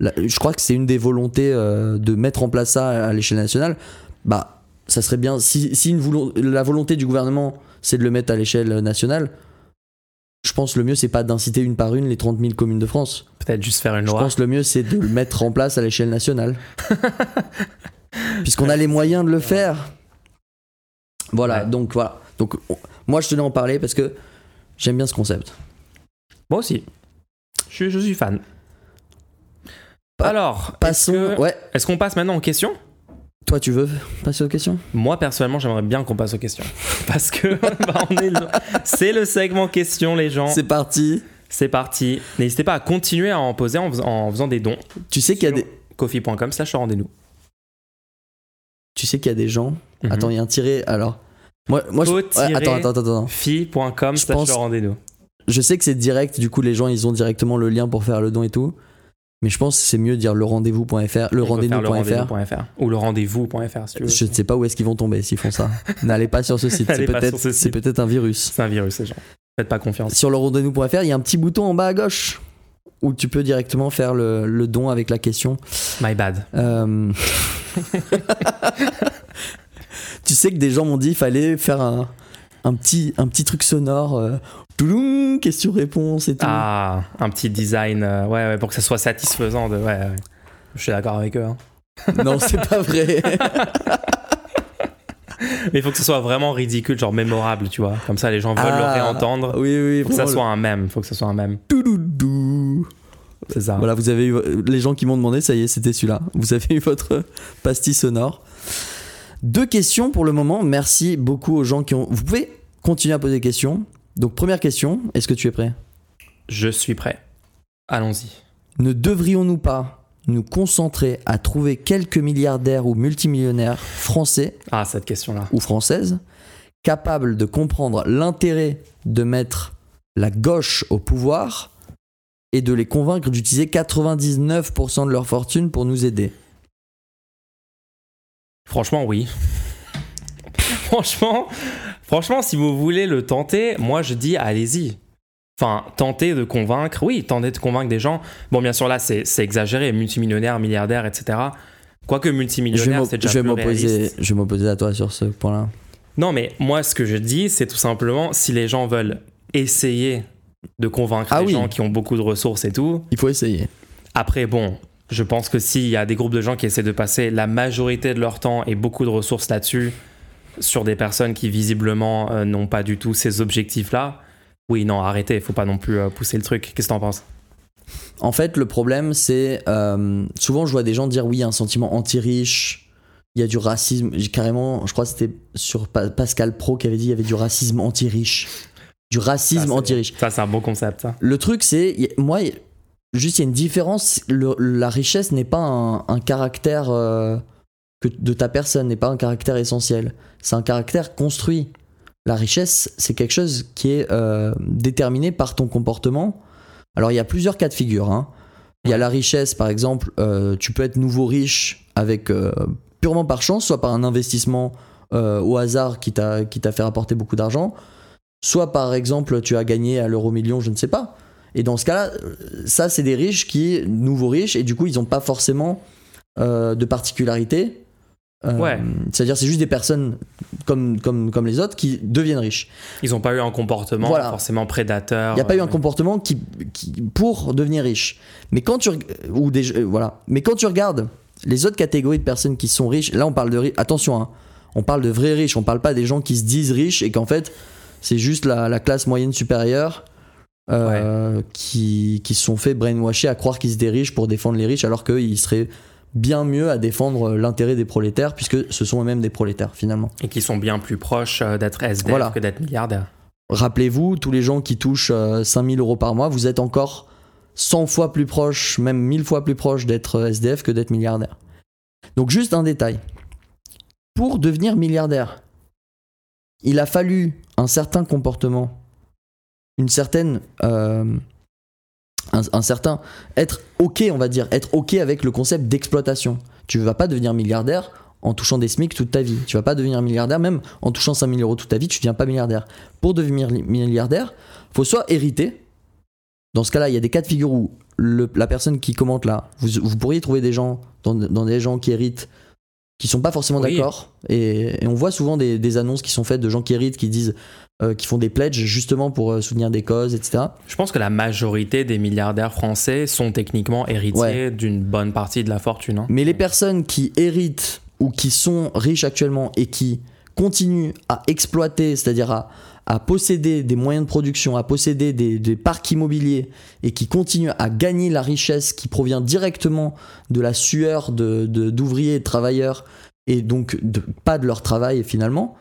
je crois que c'est une des volontés de mettre en place ça à l'échelle nationale. Bah, ça serait bien si, si une volon- la volonté du gouvernement c'est de le mettre à l'échelle nationale. Je pense le mieux c'est pas d'inciter une par une les 30 000 communes de France. Peut-être juste faire une Je loi. pense le mieux c'est de le mettre en place à l'échelle nationale. *laughs* Puisqu'on a les moyens de le faire. Voilà, Ouais. donc voilà. Donc on- moi je tenais à en parler parce que j'aime bien ce concept. Moi aussi. Je suis, je suis fan. Alors, Passons. Ouais, est-ce qu'on passe maintenant aux questions? Toi tu veux passer aux questions? Moi, personnellement, j'aimerais bien qu'on passe aux questions. *laughs* Parce que *laughs* bah, le- c'est le segment questions, les gens. C'est parti. C'est parti. N'hésitez pas à continuer à en poser en, fais- en faisant des dons. Tu sais qu'il y a des Kofi.com slash rendez-nous. tu sais qu'il y a des gens. Mhm. Attends, il y a un tiré. Alors, moi, moi je... Ouais, attends, attends, attends. Fi.com slash rendez-nous. Je sais que c'est direct. Du coup, les gens, ils ont directement le lien pour faire le don et tout. Mais je pense que c'est mieux de dire le rendez-vous.fr, le rendez-vous.fr. Ou le rendez-vous.fr si tu veux. Je ne sais pas où est-ce qu'ils vont tomber s'ils font ça. *laughs* N'allez pas sur ce site. C'est peut-être, un virus. C'est un virus, ces gens. Faites pas confiance. Sur le rendez-vous.fr, il y a un petit bouton en bas à gauche où tu peux directement faire le, le don avec la question. My bad. Euh, *laughs* *laughs* tu sais que des gens m'ont dit qu'il fallait faire un, un, petit, un petit truc sonore. euh, touloum, question-réponse et tout. Ah, un petit design, euh, ouais, ouais, pour que ça soit satisfaisant. De, ouais, ouais. Je suis d'accord avec eux. hein. *laughs* Non, c'est pas vrai. *laughs* Mais il faut que ce soit vraiment ridicule, genre mémorable, tu vois. Comme ça, les gens veulent le Ah, réentendre. Oui, oui. Il faut que ça soit un mème. Il faut que ça soit un mème. C'est ça. Voilà, vous avez eu les gens qui m'ont demandé, ça y est, c'était celui-là. Vous avez eu votre pastille sonore. Deux questions pour le moment. Merci beaucoup aux gens qui ont. Vous pouvez continuer à poser des questions. Donc première question, est-ce que tu es prêt? Je suis prêt. Allons-y. Ne devrions-nous pas nous concentrer à trouver quelques milliardaires ou multimillionnaires français Ah, cette question-là. ou françaises capables de comprendre l'intérêt de mettre la gauche au pouvoir et de les convaincre d'utiliser 99% de leur fortune pour nous aider? Franchement, oui. *laughs* franchement, franchement, si vous voulez le tenter, moi je dis allez-y. Enfin, tenter de convaincre, oui, tenter de convaincre des gens. Bon, bien sûr, là, c'est exagéré, multimillionnaire, milliardaire, etc. Quoique multimillionnaire, c'est déjà je vais m'opposer, Je vais m'opposer à toi sur ce point-là. Non, mais moi, ce que je dis, c'est tout simplement, si les gens veulent essayer de convaincre Ah les oui. gens qui ont beaucoup de ressources et tout, Il faut essayer. après, bon, je pense que s'il y a des groupes de gens qui essaient de passer la majorité de leur temps et beaucoup de ressources là-dessus, sur des personnes qui visiblement euh, n'ont pas du tout ces objectifs-là, oui, non, arrêtez, il faut pas non plus euh, pousser le truc. Qu'est-ce que t'en penses? En fait, le problème, c'est euh, souvent je vois des gens dire oui, il y a un sentiment anti-riche, il y a du racisme. Carrément, je crois que c'était sur Pa- Pascal Pro qui avait dit il y avait du racisme anti-riche. Du racisme anti-riche. Ça, c'est un bon concept, ça. Le truc, c'est, moi, juste il y a une différence. Le- la richesse n'est pas un, un caractère euh, que de ta personne, n'est pas un caractère essentiel. C'est un caractère construit. La richesse, c'est quelque chose qui est euh, déterminé par ton comportement. Alors, il y a plusieurs cas de figure. hein. Il y a la richesse, par exemple, euh, tu peux être nouveau riche avec euh, purement par chance, soit par un investissement au hasard qui t'a qui t'a fait rapporter beaucoup d'argent, soit par exemple tu as gagné à l'euro million, je ne sais pas. Et dans ce cas-là, ça c'est des riches qui nouveaux riches et du coup ils n'ont pas forcément de particularité. Euh, Ouais. C'est-à-dire c'est juste des personnes comme, comme, comme les autres qui deviennent riches. Ils n'ont pas eu un comportement Voilà. forcément prédateur. Il n'y a pas eu un euh, comportement qui, qui- pour devenir riche. Mais quand tu ou des, euh, voilà. Mais quand tu regardes les autres catégories de personnes qui sont riches, là on parle de attention, hein, on parle de vrais riches, on parle pas des gens qui se disent riches et qu'en fait c'est juste la, la classe moyenne supérieure euh, qui, qui se sont fait brainwasher à croire qu'ils étaient riches pour défendre les riches alors qu'ils seraient bien mieux à défendre l'intérêt des prolétaires puisque ce sont eux-mêmes des prolétaires finalement. Et qui sont bien plus proches euh, d'être SDF Voilà. que d'être milliardaire. Rappelez-vous, tous les gens qui touchent euh, 5000 euros par mois, vous êtes encore 100 fois plus proche, même 1000 fois plus proche d'être euh, SDF que d'être milliardaire. Donc juste un détail. Pour devenir milliardaire, il a fallu un certain comportement, une certaine... euh, un, certain... Être OK, on va dire, être OK avec le concept d'exploitation. Tu vas pas devenir milliardaire en touchant des SMIC toute ta vie. Tu vas pas devenir milliardaire même en touchant 5000 euros toute ta vie, tu deviens pas milliardaire. Pour devenir li- milliardaire, faut soit hériter. Dans ce cas-là, il y a des cas de figure où la personne qui commente là, vous, pourriez trouver des gens, dans des gens qui héritent, qui sont pas forcément Oui. d'accord. Et, et on voit souvent des, des annonces qui sont faites de gens qui héritent, qui disent, euh, qui font des pledges justement pour euh, soutenir des causes, etc. Je pense que la majorité des milliardaires français sont techniquement héritiers Ouais. d'une bonne partie de la fortune. hein. Mais les personnes qui héritent ou qui sont riches actuellement et qui continuent à exploiter, c'est-à-dire à, à posséder des moyens de production, à posséder des, parcs immobiliers et qui continuent à gagner la richesse qui provient directement de la sueur de- de- d'ouvriers et de travailleurs et donc pas de leur travail finalement,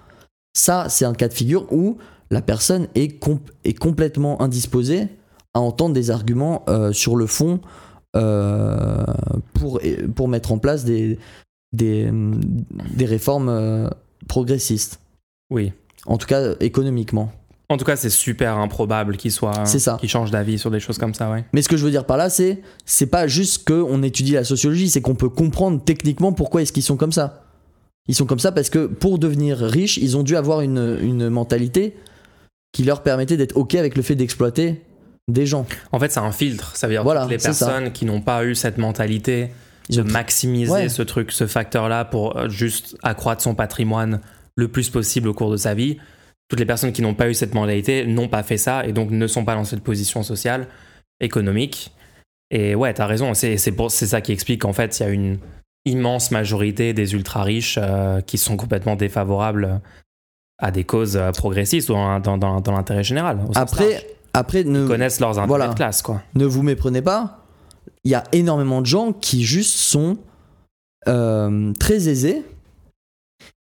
ça c'est un cas de figure où la personne est, com- est complètement indisposée à entendre des arguments euh, sur le fond euh, pour, pour mettre en place des, des, des réformes euh, progressistes, Oui. En tout cas économiquement. En tout cas, c'est super improbable qu'ils soient, C'est ça. changent d'avis sur des choses comme ça, ouais. Mais ce que je veux dire par là, c'est c'est pas juste qu'on étudie la sociologie, c'est qu'on peut comprendre techniquement pourquoi est-ce qu'ils sont comme ça. Ils sont comme ça parce que pour devenir riches, ils ont dû avoir une, une mentalité qui leur permettait d'être OK avec le fait d'exploiter des gens. En fait, c'est un filtre. Ça veut dire Voilà, toutes les ça. personnes qui n'ont pas eu cette mentalité de maximiser Ouais. ce truc, ce facteur-là pour juste accroître son patrimoine le plus possible au cours de sa vie. Toutes les personnes qui n'ont pas eu cette mentalité n'ont pas fait ça et donc ne sont pas dans cette position sociale, économique. Et ouais, t'as raison. C'est ça qui explique qu'en fait, il y a une immense majorité des ultra riches euh, qui sont complètement défavorables à des causes euh, progressistes ou dans, dans- dans- dans l'intérêt général. large. Après, après ne, Ils connaissent leurs intérêts Voilà. de classe, quoi. ne vous méprenez pas, il y a énormément de gens qui juste sont euh, très aisés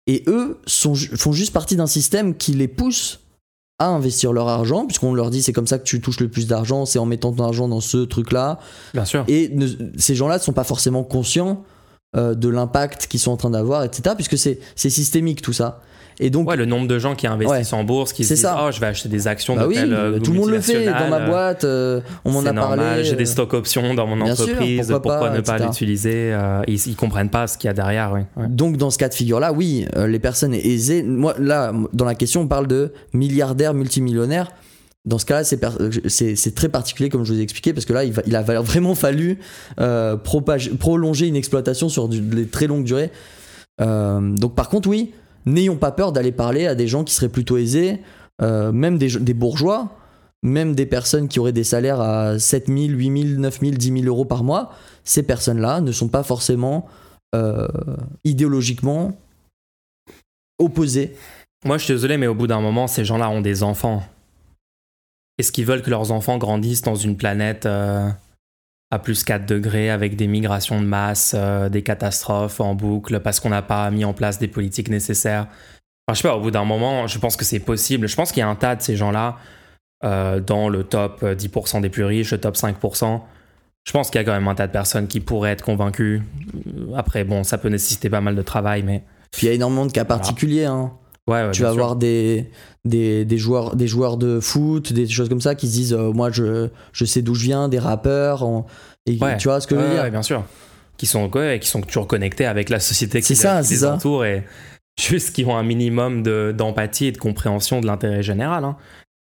et eux sont, font juste partie d'un système qui les pousse à investir leur argent, puisqu'on leur dit c'est comme ça que tu touches le plus d'argent, c'est en mettant ton argent dans ce truc-là. Bien sûr. Et ne- ces gens-là ne sont pas forcément conscients euh, de l'impact qu'ils sont en train d'avoir, etc., puisque c'est systémique tout ça. Et donc, Ouais, le nombre de gens qui investissent en bourse, qui se disent ça. Oh, je vais acheter des actions bah de oui, telle euh, tout le monde le fait dans ma boîte. euh, on m'en a parlé. normal, j'ai des euh, stock options dans mon bien sûr, entreprise, pourquoi pourquoi, pas, ne pas l'utiliser euh, ils, ils comprennent pas ce qu'il y a derrière, oui. Ouais. Donc dans ce cas de figure-là, oui, euh, les personnes aisées. Moi, là, dans la question, on parle de milliardaires, multimillionnaires. Dans ce cas-là, c'est très particulier, comme je vous ai expliqué, parce que là, il, va- il a vraiment fallu euh, propage- prolonger une exploitation sur du- des très longues durées. Euh, donc par contre, oui, n'ayons pas peur d'aller parler à des gens qui seraient plutôt aisés, euh, même des, bourgeois, même des personnes qui auraient des salaires à 7 000, 8 000, 9 000, 10 000 euros par mois. Ces personnes-là ne sont pas forcément euh, idéologiquement opposées. Moi, je suis désolé, mais au bout d'un moment, ces gens-là ont des enfants. Est-ce qu'ils veulent que leurs enfants grandissent dans une planète euh, à plus 4 degrés avec des migrations de masse, euh, des catastrophes en boucle parce qu'on n'a pas mis en place des politiques nécessaires Enfin, je sais pas, au bout d'un moment, je pense que c'est possible. Je pense qu'il y a un tas de ces gens-là euh, dans le top 10% des plus riches, le top 5%. Je pense qu'il y a quand même un tas de personnes qui pourraient être convaincues. Après, bon, ça peut nécessiter pas mal de travail, mais Puis il y a énormément de cas particuliers. hein. ouais, ouais tu vas sûr. avoir des, des, des joueurs, des joueurs de foot, des choses comme ça qui se disent euh, Moi, je, je sais d'où je viens, des rappeurs. en- et Ouais. tu vois ce que je veux dire? ouais, bien sûr. Qui sont, ouais, qui sont toujours connectés avec la société qui, ça, les entoure et juste qui ont un minimum de- d'empathie et de compréhension de l'intérêt général. hein.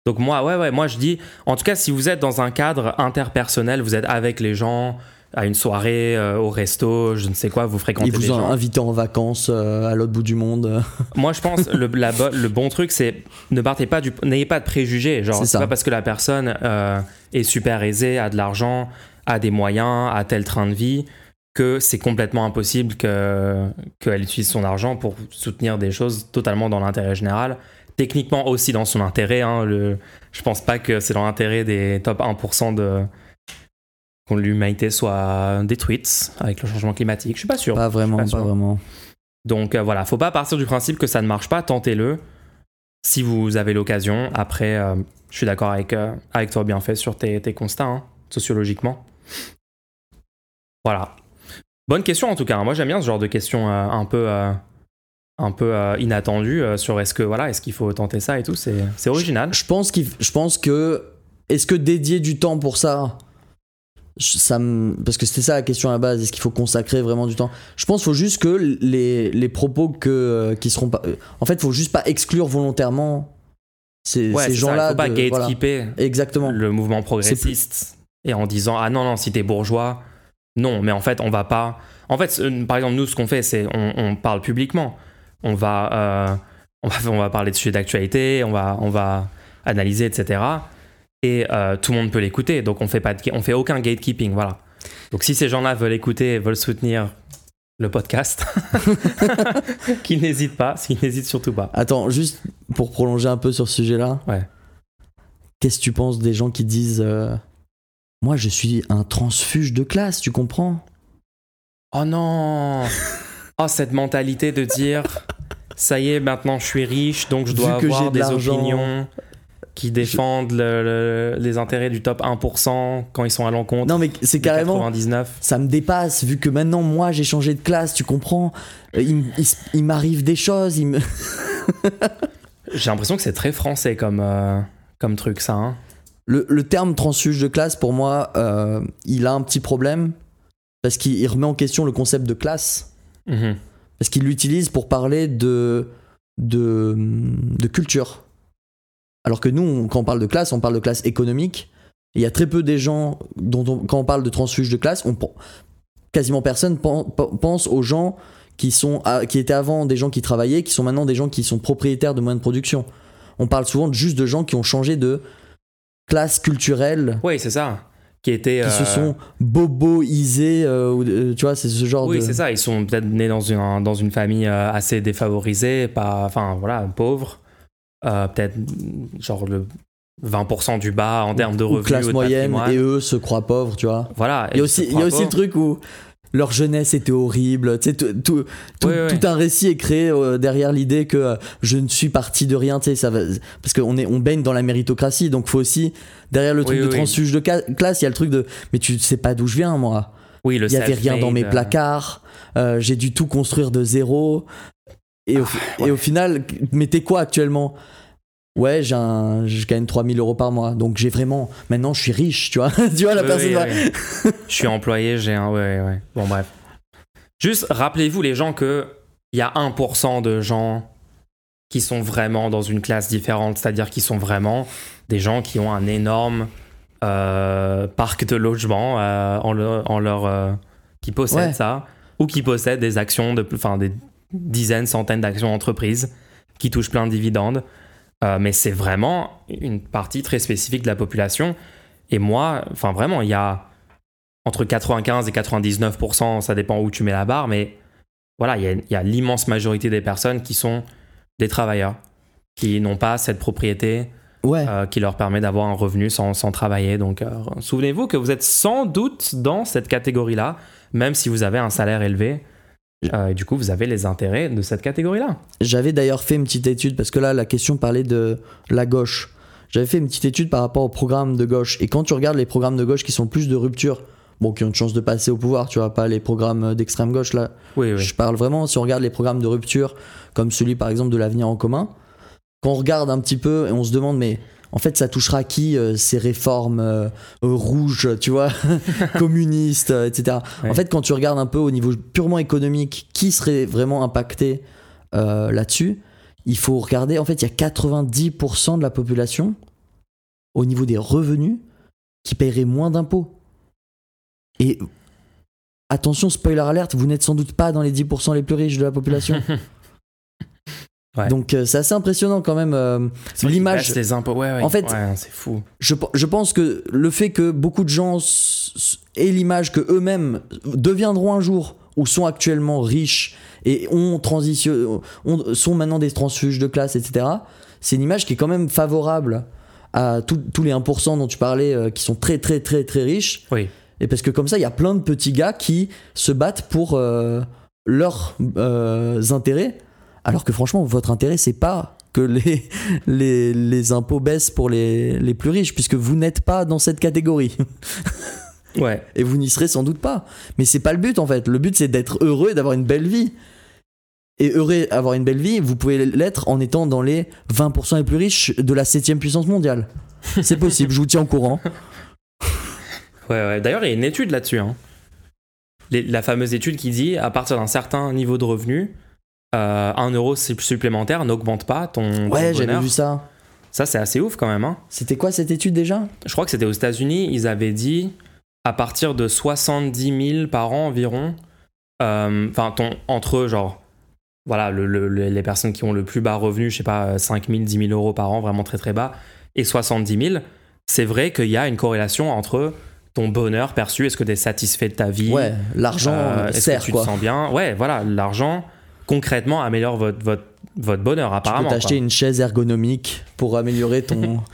Donc moi, ouais, ouais, moi je dis, en tout cas, si vous êtes dans un cadre interpersonnel, vous êtes avec les gens à une soirée, euh, au resto, je ne sais quoi, vous fréquentez Ils vous des ont gens. invité en vacances euh, à l'autre bout du monde. *laughs* Moi, je pense le, la bo- le bon truc, c'est ne partez pas du, n'ayez pas de préjugés. Genre, C'est pas parce que la personne euh, est super aisée, a de l'argent, a des moyens, a tel train de vie, que c'est complètement impossible que qu'elle utilise son argent pour soutenir des choses totalement dans l'intérêt général. Techniquement aussi dans son intérêt. Hein, le, je pense pas que c'est dans l'intérêt des top 1% de que l'humanité soit détruite avec le changement climatique. Je suis pas sûr. pas vraiment, pas vraiment. Donc euh, voilà, faut pas partir du principe que ça ne marche pas, tentez-le si vous avez l'occasion. Après, euh, je suis d'accord avec, euh, avec toi, bien fait, sur tes, tes constats, hein, sociologiquement. Voilà. Bonne question en tout cas. hein. Moi j'aime bien ce genre de questions un peu, un peu euh, inattendues euh, sur est-ce que voilà, est-ce qu'il faut tenter ça et tout. C'est c'est original. Je pense, qu'il, je pense que. Est-ce que dédier du temps pour ça ça me- parce que c'était ça la question à la base, est-ce qu'il faut consacrer vraiment du temps? Je pense qu'il faut juste que les, les propos que, euh, qui seront pas. euh, En fait, il faut juste pas exclure volontairement ces, Ouais, ces gens-là. il faut pas de- voilà. gatekeeper Exactement. le mouvement progressiste et en disant ah non non si t'es bourgeois non mais en fait on va pas en fait euh, par exemple nous ce qu'on fait c'est on, on parle publiquement on va, euh, on va on va parler de sujets d'actualité on va on va analyser etc et euh, tout le monde peut l'écouter. Donc on fait pas de, on fait aucun gatekeeping voilà. Donc si ces gens-là veulent écouter veulent soutenir le podcast *laughs* qu'ils n'hésitent pas qu'ils n'hésitent surtout pas. Attends, juste pour prolonger un peu sur ce sujet-là. Ouais. Qu'est-ce que tu penses des gens qui disent euh, Moi, je suis un transfuge de classe, tu comprends? Oh non. Oh, cette mentalité de dire ça y est, maintenant je suis riche, donc je Vu dois que j'ai avoir de des opinions qui défendent le- le- les intérêts du top 1% quand ils sont à l'encontre. Non, mais c'est carrément. 99. Ça me dépasse, vu que maintenant, moi, j'ai changé de classe, tu comprends Euh, Il, m'arrive des choses, il me. *laughs* J'ai l'impression que c'est très français comme, euh, comme truc, ça. hein. Le, le terme transfuge de classe, pour moi, euh, il a un petit problème parce qu'il il remet en question le concept de classe. Mhm. Parce qu'il l'utilise pour parler de, de, de culture. Alors que nous, on- quand on parle de classe, on parle de classe économique. Il y a très peu des gens dont on- quand on parle de transfuge de classe, on, quasiment personne pen- pen- pense aux gens qui, sont, qui étaient avant des gens qui travaillaient, qui sont maintenant des gens qui sont propriétaires de moyens de production. On parle souvent juste de gens qui ont changé de classe culturelle, Oui, c'est ça. Qui était. qui se euh, sont boboisés, euh, euh, tu vois, c'est ce genre Oui, de... c'est ça. Ils sont peut-être nés dans une, dans une famille euh, assez défavorisée, pas, enfin voilà, pauvre. Euh, peut-être mm, genre le 20% du bas en termes de revenus. classe de moyenne, et eux se croient pauvres, tu vois. Voilà. Il y a aussi, il y a aussi le truc où leur jeunesse était horrible. Tu sais, tout, tout, tout- un récit est créé euh, derrière l'idée que euh, je ne suis parti de rien. Tu sais, ça va, parce qu'on est, on baigne dans la méritocratie, donc faut aussi derrière le truc Oui, de transfuge de classe, il y a le truc de mais tu sais pas d'où je viens moi. Oui, le Il y avait rien dans mes placards. euh, J'ai dû tout construire de zéro. Et au, et au final, mais t'es quoi actuellement? Ouais, j'ai je gagne 3000 euros par mois. Donc j'ai vraiment. Maintenant, je suis riche, tu vois. *laughs* tu vois, la Oui, personne oui, va- oui. *laughs* Je suis employé, j'ai un. Ouais, ouais. Bon, bref. Juste, rappelez-vous, les gens, que il y a 1% de gens qui sont vraiment dans une classe différente, c'est-à-dire qui sont vraiment des gens qui ont un énorme euh, parc de logement euh, en, leur- en leur. euh, qui possèdent Ouais. ça, ou qui possèdent des actions, de, enfin des dizaines, centaines d'actions d'entreprises qui touchent plein de dividendes. Euh, mais c'est vraiment une partie très spécifique de la population. Et moi, enfin vraiment, il y a entre 95 et 99%, ça dépend où tu mets la barre, mais voilà, il y a, l'immense majorité des personnes qui sont des travailleurs, qui n'ont pas cette propriété Ouais. euh, qui leur permet d'avoir un revenu sans, sans travailler. Donc, euh, souvenez-vous que vous êtes sans doute dans cette catégorie-là, même si vous avez un salaire élevé. Euh, et du coup, vous avez les intérêts de cette catégorie-là. J'avais d'ailleurs fait une petite étude parce que là, la question parlait de la gauche. J'avais fait une petite étude par rapport aux programmes de gauche. Et quand tu regardes les programmes de gauche qui sont plus de rupture, bon, qui ont une chance de passer au pouvoir, tu vois, pas les programmes d'extrême gauche là. Oui, oui. Je parle vraiment, si on regarde les programmes de rupture, comme celui par exemple de l'avenir en commun, quand on regarde un petit peu et on se demande, mais en fait, ça touchera qui euh, ces réformes euh, rouges, tu vois, *laughs* communistes, etc. Ouais. En fait, quand tu regardes un peu au niveau purement économique, qui serait vraiment impacté euh, là-dessus, il faut regarder, en fait, il y a 90% de la population, au niveau des revenus, qui paierait moins d'impôts. Et attention, spoiler alert, vous n'êtes sans doute pas dans les 10% les plus riches de la population. *laughs* Ouais. Donc euh, c'est assez impressionnant quand même. euh, l'image- les impôts. Ouais, ouais. En fait- Ouais, c'est fou. je, je pense que le fait que beaucoup de gens aient l'image que eux-mêmes deviendront un jour ou sont actuellement riches et ont transition, ont- sont maintenant des transfuges de classe, etc. C'est une image qui est quand même favorable à tous tous les 1% dont tu parlais euh, qui sont très très très très riches. Oui. Et parce que comme ça, il y a plein de petits gars qui se battent pour euh, leurs intérêts. Alors que franchement, votre intérêt, c'est pas que les, *laughs* les, les impôts baissent pour les, les plus riches, puisque vous n'êtes pas dans cette catégorie. *laughs* Ouais. Et vous n'y serez sans doute pas. Mais c'est pas le but en fait. Le but, c'est d'être heureux et d'avoir une belle vie. Et heureux avoir une belle vie, vous pouvez l'être en étant dans les 20% les plus riches de la 7 puissance mondiale. C'est possible, je vous tiens au courant. *laughs* Ouais, ouais. D'ailleurs, il y a une étude là-dessus. hein. La fameuse étude qui dit à partir d'un certain niveau de revenu, euh, un euro sup- supplémentaire n'augmente pas ton, Ouais, j'avais vu ça. Ça, c'est assez ouf quand même. hein. C'était quoi cette étude déjà? Je crois que c'était aux États-Unis. Ils avaient dit à partir de 70 000 par an environ, euh, enfin, ton entre genre, voilà, le- le- le- les personnes qui ont le plus bas revenu, je sais pas, 5 000, 10 000 euros par an, vraiment très très bas, et 70 000, c'est vrai qu'il y a une corrélation entre ton bonheur perçu, est-ce que tu es satisfait de ta vie? Ouais, l'argent euh, euh, est-ce que tu quoi. te sens bien? Ouais, voilà, l'argent concrètement améliore votre, votre, votre bonheur Tu apparemment. peux t'acheter une chaise ergonomique pour améliorer ton. *laughs*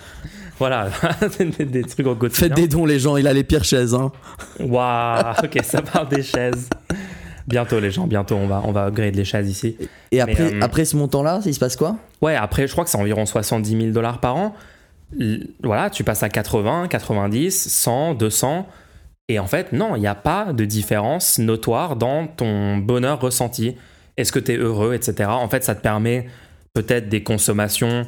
Voilà, *laughs* des, trucs au quotidien. Faites des dons les gens, il a les pires chaises. Hein. Waouh, ok, ça parle des chaises. Bientôt les gens, bientôt on va, on va upgrade les chaises ici. Et après, euh, après ce montant-là, il se passe quoi? Ouais, après je crois que c'est environ 70 000 dollars par an. Voilà, tu passes à 80, 90, 100, 200. Et en fait, non, il n'y a pas de différence notoire dans ton bonheur ressenti. Est-ce que tu es heureux, etc. En fait, ça te permet peut-être des consommations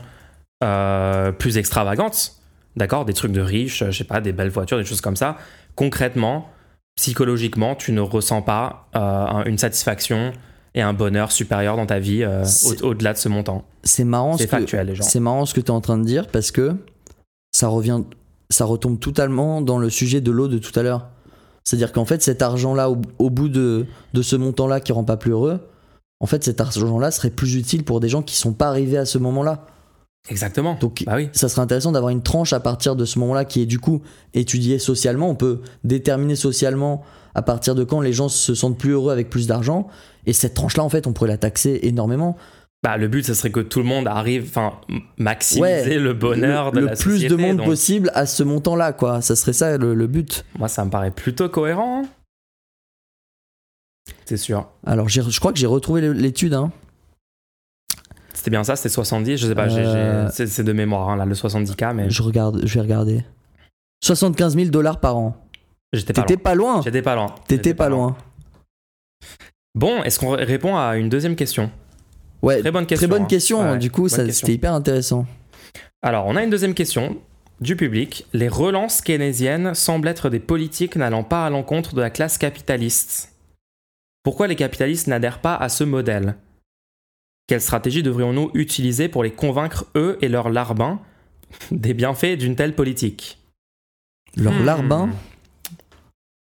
euh, plus extravagantes. D'accord Des trucs de riches, je sais pas, des belles voitures, des choses comme ça. Concrètement, psychologiquement, tu ne ressens pas euh, un- une satisfaction et un bonheur supérieur dans ta vie euh, au- au-delà de ce montant. C'est marrant, ce que, factuel, les gens. c'est marrant ce que tu es en train de dire parce que ça revient, ça retombe totalement dans le sujet de l'eau de tout à l'heure. C'est-à-dire qu'en fait, cet argent-là, au, au bout de, de ce montant-là qui rend pas plus heureux, en fait, cet argent-là serait plus utile pour des gens qui sont pas arrivés à ce moment-là. Exactement. Donc, bah oui. ça serait intéressant d'avoir une tranche à partir de ce moment-là qui est du coup étudiée socialement. On peut déterminer socialement à partir de quand les gens se sentent plus heureux avec plus d'argent. Et cette tranche-là, en fait, on pourrait la taxer énormément. Bah, le but, ce serait que tout le monde arrive, enfin, maximiser Ouais, le bonheur de le la plus société. de monde donc, possible à ce montant-là, quoi. Ça serait ça le, le but. Moi, ça me paraît plutôt cohérent. hein. C'est sûr. Alors, je crois que j'ai retrouvé l'étude. Hein. C'était bien ça, c'était 70, je sais pas, Euh, c'est de mémoire, hein, là, le 70K, mais Je regarde, je vais regarder. 75 000 dollars par an. j'étais pas T'étais loin. pas loin. J'étais pas loin. T'étais pas loin. Bon, est-ce qu'on répond à une deuxième question? Ouais, Très bonne question. très bonne hein. question. Ouais, du coup, c'était hyper intéressant. Alors, on a une deuxième question du public. Les relances keynésiennes semblent être des politiques n'allant pas à l'encontre de la classe capitaliste. Pourquoi les capitalistes n'adhèrent pas à ce modèle? Quelle stratégie devrions-nous utiliser pour les convaincre, eux et leurs larbins, *laughs* des bienfaits d'une telle politique? Leur Hmm. larbin.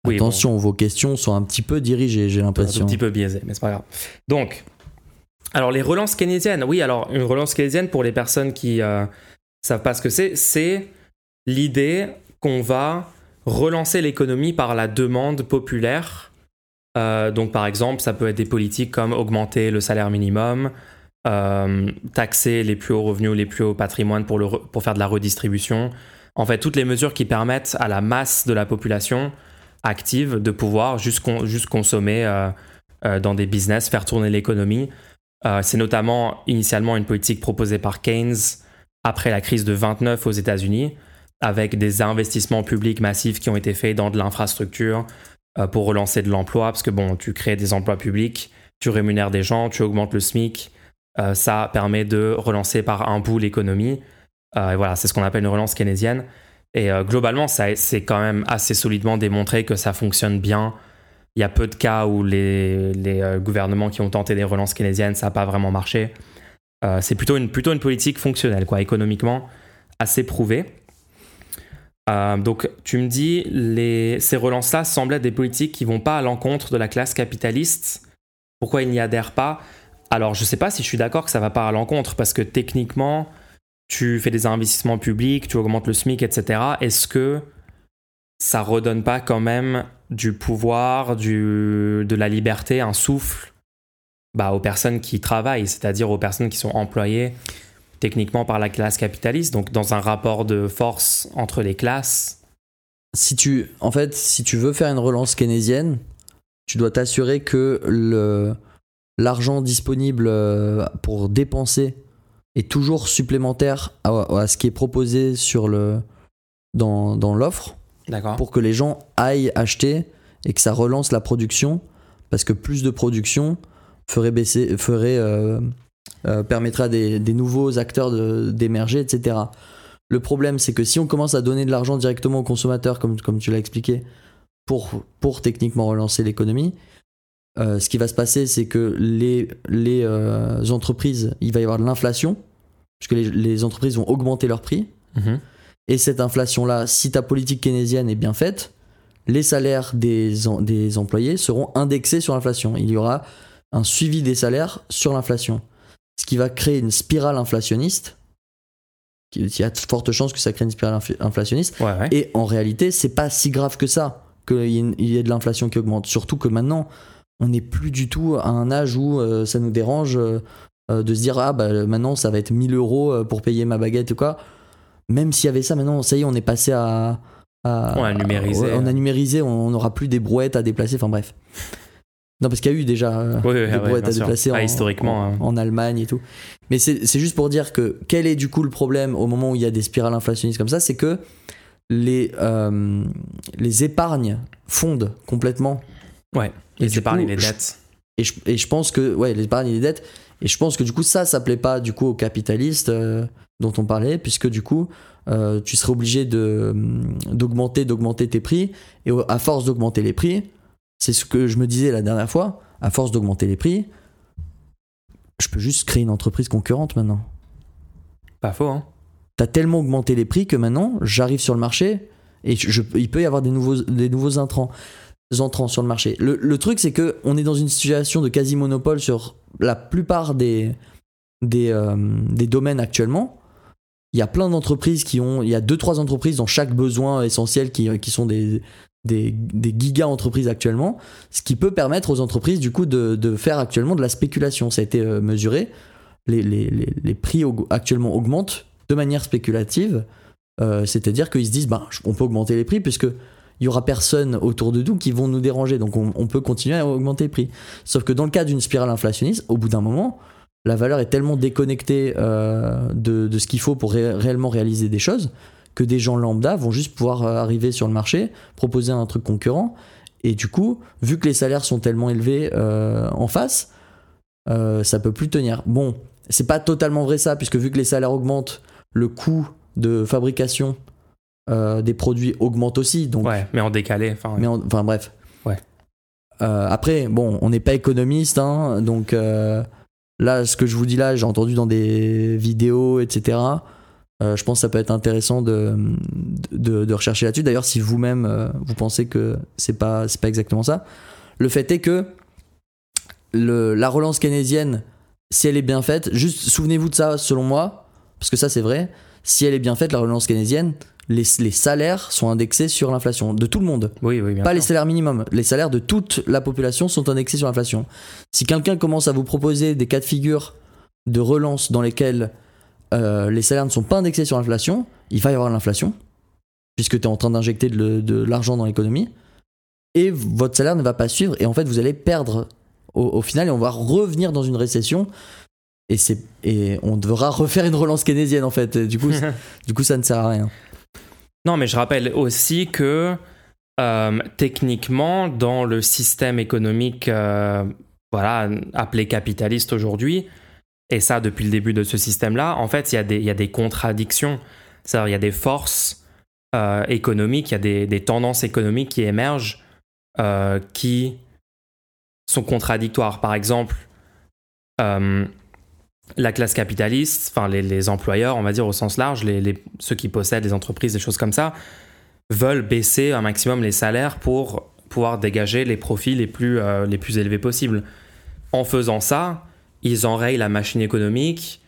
Oui, Attention, vos questions sont un petit peu dirigées, j'ai Un l'impression. petit peu biaisé, mais c'est pas grave. Donc, alors les relances keynésiennes, oui, alors une relance keynésienne pour les personnes qui euh, savent pas ce que c'est, c'est l'idée qu'on va relancer l'économie par la demande populaire. Euh, donc, par exemple, ça peut être des politiques comme augmenter le salaire minimum, euh, taxer les plus hauts revenus, les plus hauts patrimoines pour, faire de la redistribution. En fait, toutes les mesures qui permettent à la masse de la population active de pouvoir juste, con- consommer euh, dans des business, faire tourner l'économie. C'est notamment initialement une politique proposée par Keynes après la crise de 29 aux États-Unis, avec des investissements publics massifs qui ont été faits dans de l'infrastructure pour relancer de l'emploi, parce que bon, tu crées des emplois publics, tu rémunères des gens, tu augmentes le SMIC, euh, ça permet de relancer par un bout l'économie. Euh, et voilà, c'est ce qu'on appelle une relance keynésienne. Et euh, globalement, ça, c'est quand même assez solidement démontré que ça fonctionne bien. Il y a peu de cas où les, euh, gouvernements qui ont tenté des relances keynésiennes, ça n'a pas vraiment marché. Euh, c'est plutôt une, plutôt une politique fonctionnelle, quoi, économiquement assez prouvée. Euh, donc, tu me dis, ces relances-là semblent être des politiques qui vont pas à l'encontre de la classe capitaliste. Pourquoi ils n'y adhèrent pas? Alors, je sais pas si je suis d'accord que ça va pas à l'encontre, parce que techniquement, tu fais des investissements publics, tu augmentes le SMIC, etc. Est-ce que ça redonne pas quand même du pouvoir, de la liberté, un souffle bah, aux personnes qui travaillent, c'est-à-dire aux personnes qui sont employées? Techniquement par la classe capitaliste, donc dans un rapport de force entre les classes. Si tu, en fait, si tu veux faire une relance keynésienne, tu dois t'assurer que le l'argent disponible euh, pour dépenser est toujours supplémentaire à, à ce qui est proposé sur le dans, dans l'offre D'accord. pour que les gens aillent acheter et que ça relance la production parce que plus de production ferait baisser ferait euh, euh, permettra à des, des nouveaux acteurs d'émerger etc le problème c'est que si on commence à donner de l'argent directement aux consommateurs comme, comme tu l'as expliqué pour, pour techniquement relancer l'économie euh, ce qui va se passer c'est que les, les euh, entreprises il va y avoir de l'inflation puisque les, les entreprises vont augmenter leurs prix Mhm. et cette inflation-là, si ta politique keynésienne est bien faite, les salaires des, des employés seront indexés sur l'inflation. Il y aura un suivi des salaires sur l'inflation. Ce qui va créer une spirale inflationniste. Il y a de fortes chances que ça crée une spirale inf- inflationniste. Ouais, ouais. Et en réalité, c'est pas si grave que ça qu'il y, ait de l'inflation qui augmente. Surtout que maintenant, on n'est plus du tout à un âge où euh, ça nous dérange euh, euh, de se dire ah bah maintenant ça va être 1000 euros pour payer ma baguette ou quoi. Même s'il y avait ça, maintenant ça y est, on est passé à. à- On a numérisé. ouais, on a numérisé, on n'aura plus des brouettes à déplacer. Enfin bref. Non, parce qu'il y a eu déjà euh, Oui, oui, des bien à déplacer Ah, en, historiquement, en, hein. en Allemagne et tout. Mais c'est juste pour dire que quel est du coup le problème au moment où il y a des spirales inflationnistes comme ça C'est que les, euh, les épargnes fondent complètement. Ouais. Et Les épargnes et les je- dettes. Et je, et je pense que, ouais, les épargnes et les dettes. Et je pense que du coup, ça, ça plaît pas du coup aux capitalistes euh, dont on parlait, puisque du coup, euh, tu serais obligé d'augmenter, d'augmenter tes prix. Et à force d'augmenter les prix, c'est ce que je me disais la dernière fois, à force d'augmenter les prix, je peux juste créer une entreprise concurrente maintenant. Pas faux, hein. T'as tellement augmenté les prix que maintenant, j'arrive sur le marché et je- je- il peut y avoir des nouveaux, des nouveaux intrants, entrants sur le marché. Le, le truc, c'est que on est dans une situation de quasi-monopole sur la plupart des, des, euh, des domaines actuellement. Il y a plein d'entreprises qui ont. Il y a deux, trois entreprises dans chaque besoin essentiel qui, qui sont des, des, des giga-entreprises actuellement. Ce qui peut permettre aux entreprises, du coup, de, faire actuellement de la spéculation. Ça a été euh, mesuré. Les, prix actuellement augmentent de manière spéculative. Euh, C'est-à-dire qu'ils se disent, bah, on peut augmenter les prix puisque il aura personne autour de nous qui vont nous déranger. Donc on, peut continuer à augmenter les prix. Sauf que dans le cas d'une spirale inflationniste, au bout d'un moment, la valeur est tellement déconnectée euh, de, ce qu'il faut pour ré- réellement réaliser des choses que des gens lambda vont juste pouvoir euh, arriver sur le marché, proposer un truc concurrent. Et du coup, vu que les salaires sont tellement élevés euh, en face, euh, ça peut plus tenir. Bon, c'est pas totalement vrai ça, puisque vu que les salaires augmentent, le coût de fabrication euh, des produits augmente aussi. Donc, Ouais, mais en décalé. Enfin, mais en- enfin bref. Ouais. Après, bon, on n'est pas économiste, hein, donc là, ce que je vous dis là, j'ai entendu dans des vidéos, etc. Euh, je pense que ça peut être intéressant de, de, de rechercher là-dessus. D'ailleurs, si vous-même euh, vous pensez que c'est pas c'est pas exactement ça, le fait est que le, la relance keynésienne, si elle est bien faite, juste souvenez-vous de ça, selon moi, parce que ça c'est vrai. Si elle est bien faite, la relance keynésienne, les, les salaires sont indexés sur l'inflation de tout le monde oui, oui, bien pas les salaires minimums. Les salaires de toute la population sont indexés sur l'inflation. Si quelqu'un commence à vous proposer des cas de figure de relance dans lesquels euh, les salaires ne sont pas indexés sur l'inflation, il va y avoir l'inflation, puisque tu es en train d'injecter de, l'argent dans l'économie, et votre salaire ne va pas suivre, et en fait vous allez perdre au, au final, et on va revenir dans une récession. Et, et on devra refaire une relance keynésienne en fait. Du coup, *laughs* du coup ça ne sert à rien. Non, mais je rappelle aussi que euh, techniquement, dans le système économique euh, voilà, appelé capitaliste aujourd'hui, et ça depuis le début de ce système-là, en fait, il y, a des- y a des contradictions. C'est-à-dire, il y a des forces euh, économiques, il y a des, des tendances économiques qui émergent euh, qui sont contradictoires. Par exemple, euh, la classe capitaliste, enfin les, les employeurs, on va dire au sens large, les, les- ceux qui possèdent les entreprises, des choses comme ça, veulent baisser un maximum les salaires pour pouvoir dégager les profits les plus, les plus élevés possibles. En faisant ça, ils enrayent la machine économique.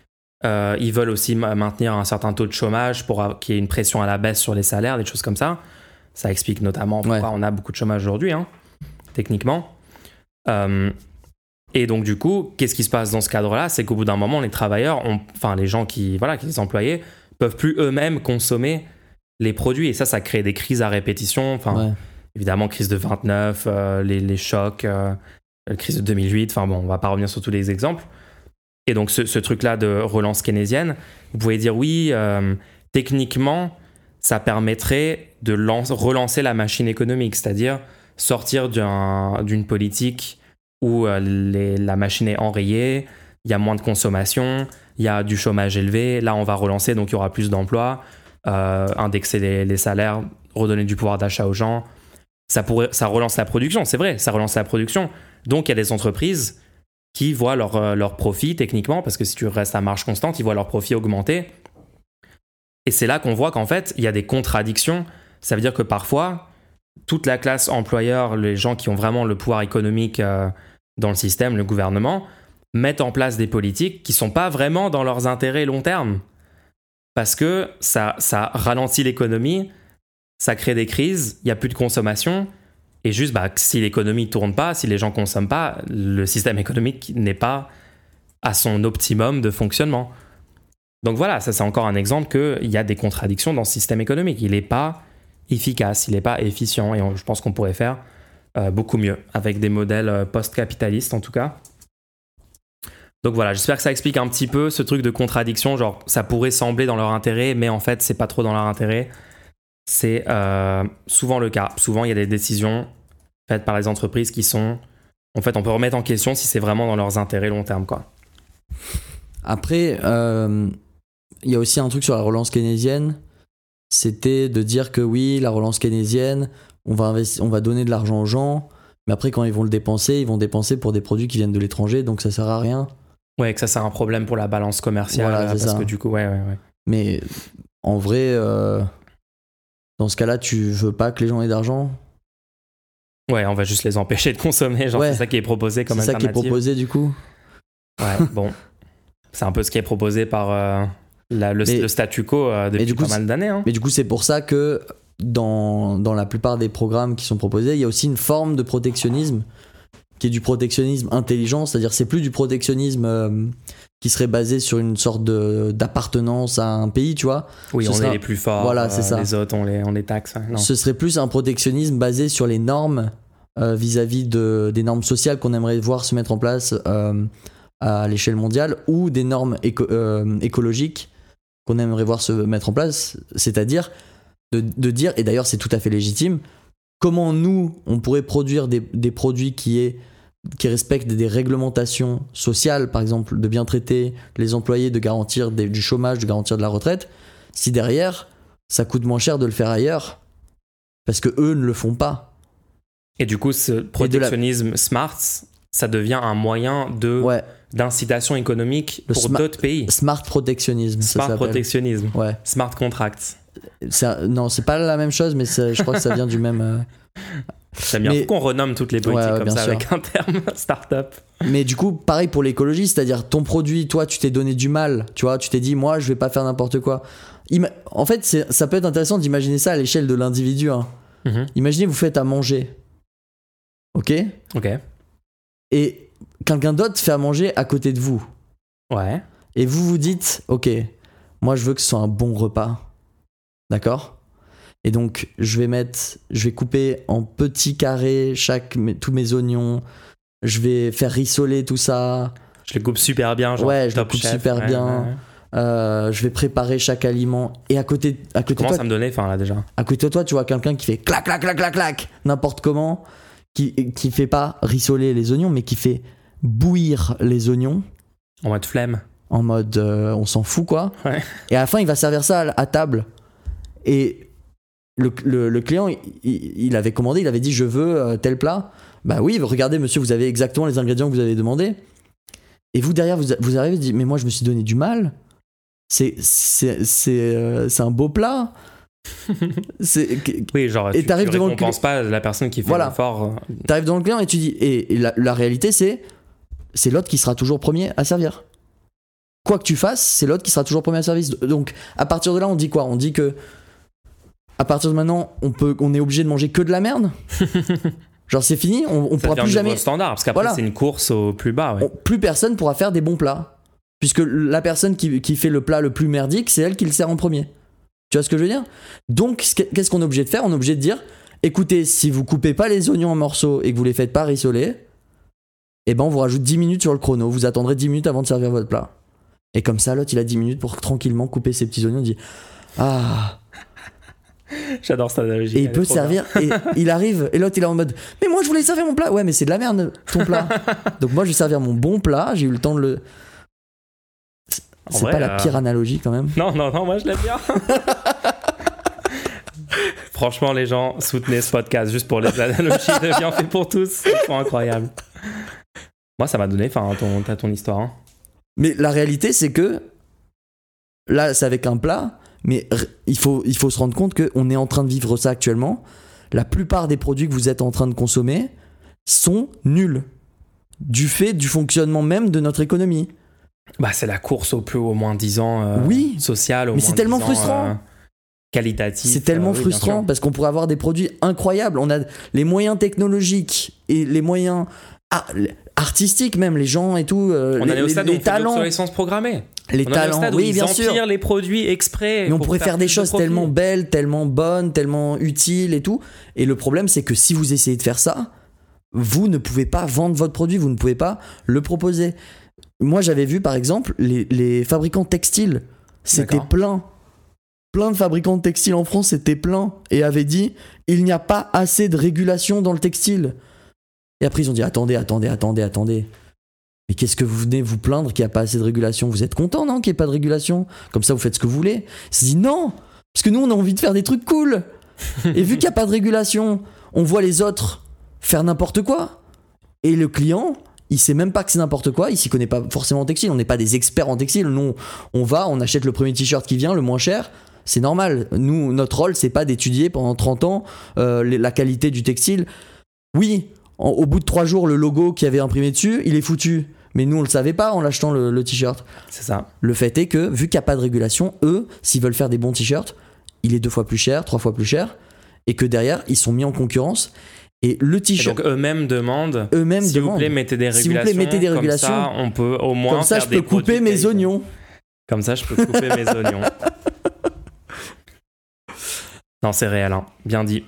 euh, ils veulent aussi ma- maintenir un certain taux de chômage pour qu'il y ait une pression à la baisse sur les salaires, des choses comme ça. Ça explique notamment pourquoi Ouais. on a beaucoup de chômage aujourd'hui, hein, techniquement. Euh, et donc du coup, qu'est-ce qui se passe dans ce cadre-là? C'est qu'au bout d'un moment, les travailleurs, ont- enfin les gens qui, voilà, qui les employés, peuvent plus eux-mêmes consommer les produits. Et ça, ça crée des crises à répétition. Enfin, Ouais. évidemment, crise de 29, euh, les, les chocs, la crise de 2008. Enfin bon, on va pas revenir sur tous les exemples. Et donc ce, truc-là de relance keynésienne, vous pouvez dire oui, euh, techniquement, ça permettrait de lance- relancer la machine économique, c'est-à-dire sortir d'un- d'une politique où euh, la machine est enrayée, il y a moins de consommation, il y a du chômage élevé. Là, on va relancer, donc il y aura plus d'emplois, euh, indexer les, les salaires, redonner du pouvoir d'achat aux gens. Ça, pourrait, ça relance la production, c'est vrai, ça relance la production. Donc, il y a des entreprises qui voient leur, euh, leur profit techniquement, parce que si tu restes à marge constante, ils voient leur profit augmenter. Et c'est là qu'on voit qu'en fait, il y a des contradictions. Ça veut dire que parfois, toute la classe employeur, les gens qui ont vraiment le pouvoir économique euh, dans le système, le gouvernement, mettent en place des politiques qui sont pas vraiment dans leurs intérêts long terme. Parce que ça, ça ralentit l'économie, ça crée des crises, il n'y a plus de consommation. Et juste, bah, si l'économie ne tourne pas, si les gens consomment pas, le système économique n'est pas à son optimum de fonctionnement. Donc voilà, ça c'est encore un exemple qu'il y a des contradictions dans ce système économique. Il n'est pas efficace, il n'est pas efficient, et je pense qu'on pourrait faire euh, beaucoup mieux avec des modèles euh, post-capitalistes en tout cas. Donc voilà, j'espère que ça explique un petit peu ce truc de contradiction, genre ça pourrait sembler dans leur intérêt, mais en fait c'est pas trop dans leur intérêt. C'est euh, souvent le cas. Souvent il y a des décisions faites par les entreprises qui sont... En fait on peut remettre en question si c'est vraiment dans leurs intérêts long terme quoi. Après, euh, il y a aussi un truc sur la relance keynésienne. C'était de dire que oui, la relance keynésienne, on va, on va donner de l'argent aux gens, mais après, quand ils vont le dépenser, ils vont dépenser pour des produits qui viennent de l'étranger, donc ça sert à rien. Ouais, que ça c'est un problème pour la balance commerciale. Voilà, euh, c'est parce ça. que du coup, ouais, ouais, ouais. Mais en vrai, euh, dans ce cas-là, tu veux pas que les gens aient d'argent? Ouais, on va juste les empêcher de consommer. Genre, Ouais. c'est ça qui est proposé comme C'est ça qui est alternative. proposé du coup Ouais, *laughs* bon. C'est un peu ce qui est proposé par euh, la- le, Mais- le statu quo euh, depuis du coup, pas mal d'années. Hein. Mais du coup, c'est pour ça que dans, dans la plupart des programmes qui sont proposés, il y a aussi une forme de protectionnisme qui est du protectionnisme intelligent, c'est-à-dire c'est plus du protectionnisme euh, qui serait basé sur une sorte de- d'appartenance à un pays, tu vois. Oui, ce on sera- est les plus forts. Voilà, euh, c'est ça. Les autres, on les, on les taxe. non. Ce serait plus un protectionnisme basé sur les normes euh, vis-à-vis de, des normes sociales qu'on aimerait voir se mettre en place euh, à l'échelle mondiale ou des normes éco- euh, écologiques qu'on aimerait voir se mettre en place. C'est-à-dire de, de dire, et d'ailleurs c'est tout à fait légitime, comment nous, on pourrait produire des, des produits qui aient qui respectent des réglementations sociales, par exemple, de bien traiter les employés, de garantir des- du chômage, de garantir de la retraite, si derrière, ça coûte moins cher de le faire ailleurs, parce que eux ne le font pas. Et du coup, ce protectionnisme smart, ça devient un moyen de Ouais, d'incitation économique Le pour d'autres pays. smart protectionnisme, ça Smart protectionnisme, Ouais, smart contracts. c'est un- non, c'est pas la même chose, mais je crois que ça vient du même. euh, *laughs* J'aime bien qu'on renomme toutes les politiques Ouais, ouais, comme ça sûr. avec un terme *laughs* startup. Mais du coup, pareil pour l'écologie, c'est-à-dire ton produit, toi, tu t'es donné du mal, tu vois, tu t'es dit, moi, je vais pas faire n'importe quoi. Ima- en fait, ça peut être intéressant d'imaginer ça à l'échelle de l'individu. hein. Mhm. Imaginez, vous faites à manger, ok? Ok. Et quelqu'un d'autre fait à manger à côté de vous. Ouais. Et vous vous dites, ok, moi, je veux que ce soit un bon repas, d'accord? Et donc, je vais mettre, je vais couper en petits carrés chaque, mes- tous mes oignons. Je vais faire rissoler tout ça. Je les coupe super bien. Genre Ouais, je les coupe chef. super Ouais, bien. ouais. Euh, je vais préparer chaque aliment et à côté à côté de Commence toi à me donner faim là déjà. à côté de toi tu vois quelqu'un qui fait clac clac clac clac clac n'importe comment qui qui fait pas rissoler les oignons mais qui fait bouillir les oignons En mode flemme. en mode euh, on s'en fout quoi Ouais. et à la fin il va servir ça à, à table et le, le- le client il, avait commandé il avait dit je veux euh, tel plat bah oui regardez monsieur vous avez exactement les ingrédients que vous avez demandé et vous derrière vous, vous arrivez et dites mais moi je me suis donné du mal c'est euh, un beau plat *laughs* Oui, genre, Et tu, tu devant le pas la personne qui fait Voilà. l'effort. euh, T'arrives devant le client et tu dis. Et, et la, la réalité, c'est. C'est l'autre qui sera toujours premier à servir. Quoi que tu fasses, c'est l'autre qui sera toujours premier à service. Donc, à partir de là, on dit quoi? On dit que. À partir de maintenant, on, peut, on est obligé de manger que de la merde *laughs* Genre, c'est fini On, on Ça pourra plus jamais. standard parce qu'après Voilà. c'est une course au plus bas. ouais. on- plus personne pourra faire des bons plats. Puisque la personne qui, qui fait le plat le plus merdique, c'est elle qui le sert en premier. Tu vois ce que je veux dire? Donc, ce que- qu'est-ce qu'on est obligé de faire? On est obligé de dire écoutez, si vous coupez pas les oignons en morceaux et que vous les faites pas rissoler, eh ben on vous rajoute 10 minutes sur le chrono. Vous attendrez 10 minutes avant de servir votre plat. Et comme ça, l'autre, il a 10 minutes pour tranquillement couper ses petits oignons. Il dit Ah *laughs* J'adore cette analogie. Et il peut servir. Et *laughs* il arrive. Et l'autre, il est en mode Mais moi, je voulais servir mon plat. Ouais, mais c'est de la merde, ton plat. *laughs* Donc, moi, je vais servir mon bon plat. J'ai eu le temps de le. C'est pas la euh, pire analogie quand même. Non, non, non, moi je l'aime bien. Franchement, les gens, soutenez ce podcast juste pour les analogies de bien fait pour tous. Ils sont incroyables. Moi, ça m'a donné faim, ton, t'as ton histoire. hein. Mais la réalité, c'est que là, c'est avec un plat, mais il faut, il faut se rendre compte qu'on est en train de vivre ça actuellement. La plupart des produits que vous êtes en train de consommer sont nuls. Du fait du fonctionnement même de notre économie. Bah, c'est la course au plus au moins 10 ans euh, Oui. social. Au Mais c'est tellement 10 ans, frustrant. euh, qualitatif. C'est tellement euh, oui, frustrant parce qu'on pourrait avoir des produits incroyables. On a les moyens technologiques et les moyens ah, les- artistiques même, les gens et tout. euh, On les, est au les- stade les talents. programmée. Les On talents, stade où oui, ils bien sûr. les produits exprès. Mais on pour pourrait faire des de choses tellement belles, tellement bonnes, tellement utiles et tout. Et le problème, c'est que si vous essayez de faire ça, vous ne pouvez pas vendre votre produit, vous ne pouvez pas le proposer. Moi, j'avais vu par exemple les, les fabricants textiles, c'était plein. Plein de fabricants de textiles en France, c'était plein. Et avaient dit il n'y a pas assez de régulation dans le textile. Et après, ils ont dit attendez, attendez, attendez, attendez. Mais qu'est-ce que vous venez vous plaindre qu'il n'y a pas assez de régulation? Vous êtes content, non, qu'il n'y ait pas de régulation? Comme ça, vous faites ce que vous voulez. Se dit non Parce que nous, on a envie de faire des trucs cool. *laughs* Et vu qu'il n'y a pas de régulation, on voit les autres faire n'importe quoi. Et le client, il sait même pas que c'est n'importe quoi, il s'y connaît pas forcément en textile, on n'est pas des experts en textile. Nous, on va, on achète le premier t-shirt qui vient, le moins cher. C'est normal. Nous, notre rôle, c'est pas d'étudier pendant 30 ans euh, la qualité du textile. Oui, en- au bout de 3 jours, le logo qui avait imprimé dessus, il est foutu. Mais nous, on le savait pas en l'achetant le- le t-shirt. C'est ça. Le fait est que, vu qu'il n'y a pas de régulation, eux, s'ils veulent faire des bons t-shirts, il est deux fois plus cher, trois fois plus cher, et que derrière, ils sont mis en concurrence. Et le t-shirt, donc eux-mêmes demandent. eux-mêmes S'il vous plaît, mettez des S'il vous plaît, régulations. mettez des Comme régulations. ça, on peut au moins. Comme ça, faire je peux couper mes oignons. Comme ça, je peux couper mes *laughs* oignons. Non, c'est réel, hein. bien dit.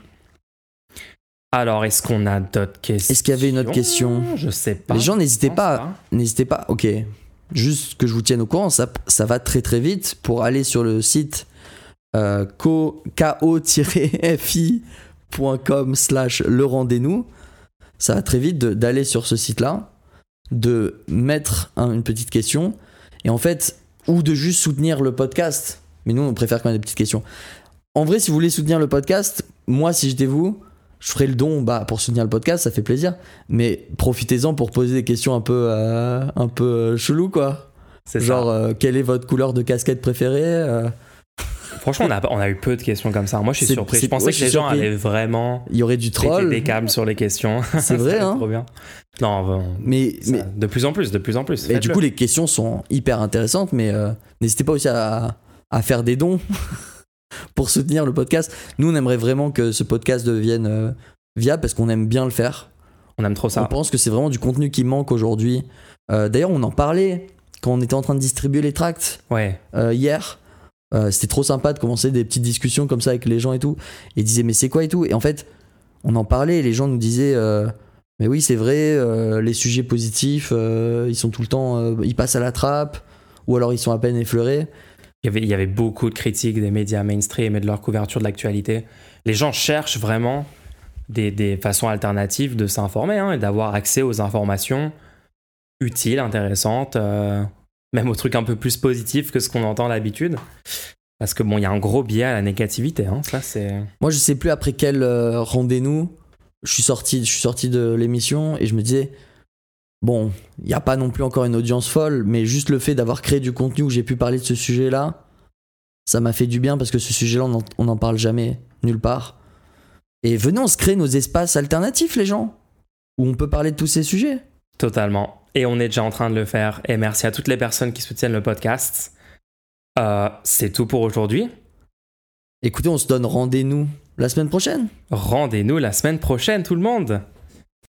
Alors, est-ce qu'on a d'autres questions? Est-ce qu'il y avait une autre question? Je sais pas. Les gens, n'hésitez pas, n'hésitez pas. Ok, juste que je vous tienne au courant, ça, ça va très très vite pour aller sur le site euh, ko- ko-fi.com slash le rendez-nous. ça va très vite d'aller sur ce site-là, de mettre un- une petite question, et en fait, ou de juste soutenir le podcast. Mais nous, on préfère quand même des petites questions. En vrai, si vous voulez soutenir le podcast, moi, si j'étais vous, je ferais le don bah, pour soutenir le podcast, ça fait plaisir. Mais profitez-en pour poser des questions un peu, euh, un peu euh, chelou, quoi. Genre, euh, quelle est votre couleur de casquette préférée euh, Franchement, on a, on a eu peu de questions comme ça. Moi, je suis surpris. Je pensais ouais, que les gens surpris. allaient vraiment Il y aurait du troll. des câbles sur les questions. *laughs* C'est vrai, *laughs* hein. Trop bien. Non, bon, Mais, ça- mais de plus en plus, de plus en plus. Et du coup, les questions sont hyper intéressantes, mais n'hésitez pas aussi à, à faire des dons *laughs* pour soutenir le podcast. Nous, on aimerait vraiment que ce podcast devienne euh, viable parce qu'on aime bien le faire. on aime trop On ça. pense que c'est vraiment du contenu qui manque aujourd'hui. Euh, D'ailleurs, on en parlait quand on était en train de distribuer les tracts Ouais. euh, hier. C'était trop sympa de commencer des petites discussions comme ça avec les gens et tout. Et ils disaient, mais c'est quoi et tout? Et en fait, on en parlait et les gens nous disaient, mais oui, c'est vrai, les sujets positifs, ils sont tout le temps, ils passent à la trappe, ou alors ils sont à peine effleurés. Il y, avait, beaucoup de critiques des médias mainstream et de leur couverture de l'actualité. Les gens cherchent vraiment des, des façons alternatives de s'informer hein, et d'avoir accès aux informations utiles, intéressantes, euh, même aux trucs un peu plus positifs que ce qu'on entend d'habitude. Parce que bon, il y a un gros biais à la négativité. Hein, ça, c'est. Moi, je sais plus après quel euh, rendez-nous je suis sorti, je suis sorti de l'émission et je me disais, bon, il n'y a pas non plus encore une audience folle, mais juste le fait d'avoir créé du contenu où j'ai pu parler de ce sujet-là, ça m'a fait du bien parce que ce sujet-là, on n'en parle jamais, nulle part. Et venez, on se crée nos espaces alternatifs, les gens, où on peut parler de tous ces sujets. Totalement. Et on est déjà en train de le faire. Et merci à toutes les personnes qui soutiennent le podcast. Euh, c'est tout pour aujourd'hui. Écoutez, on se donne rendez-vous la semaine prochaine. Rendez-nous la semaine prochaine, tout le monde.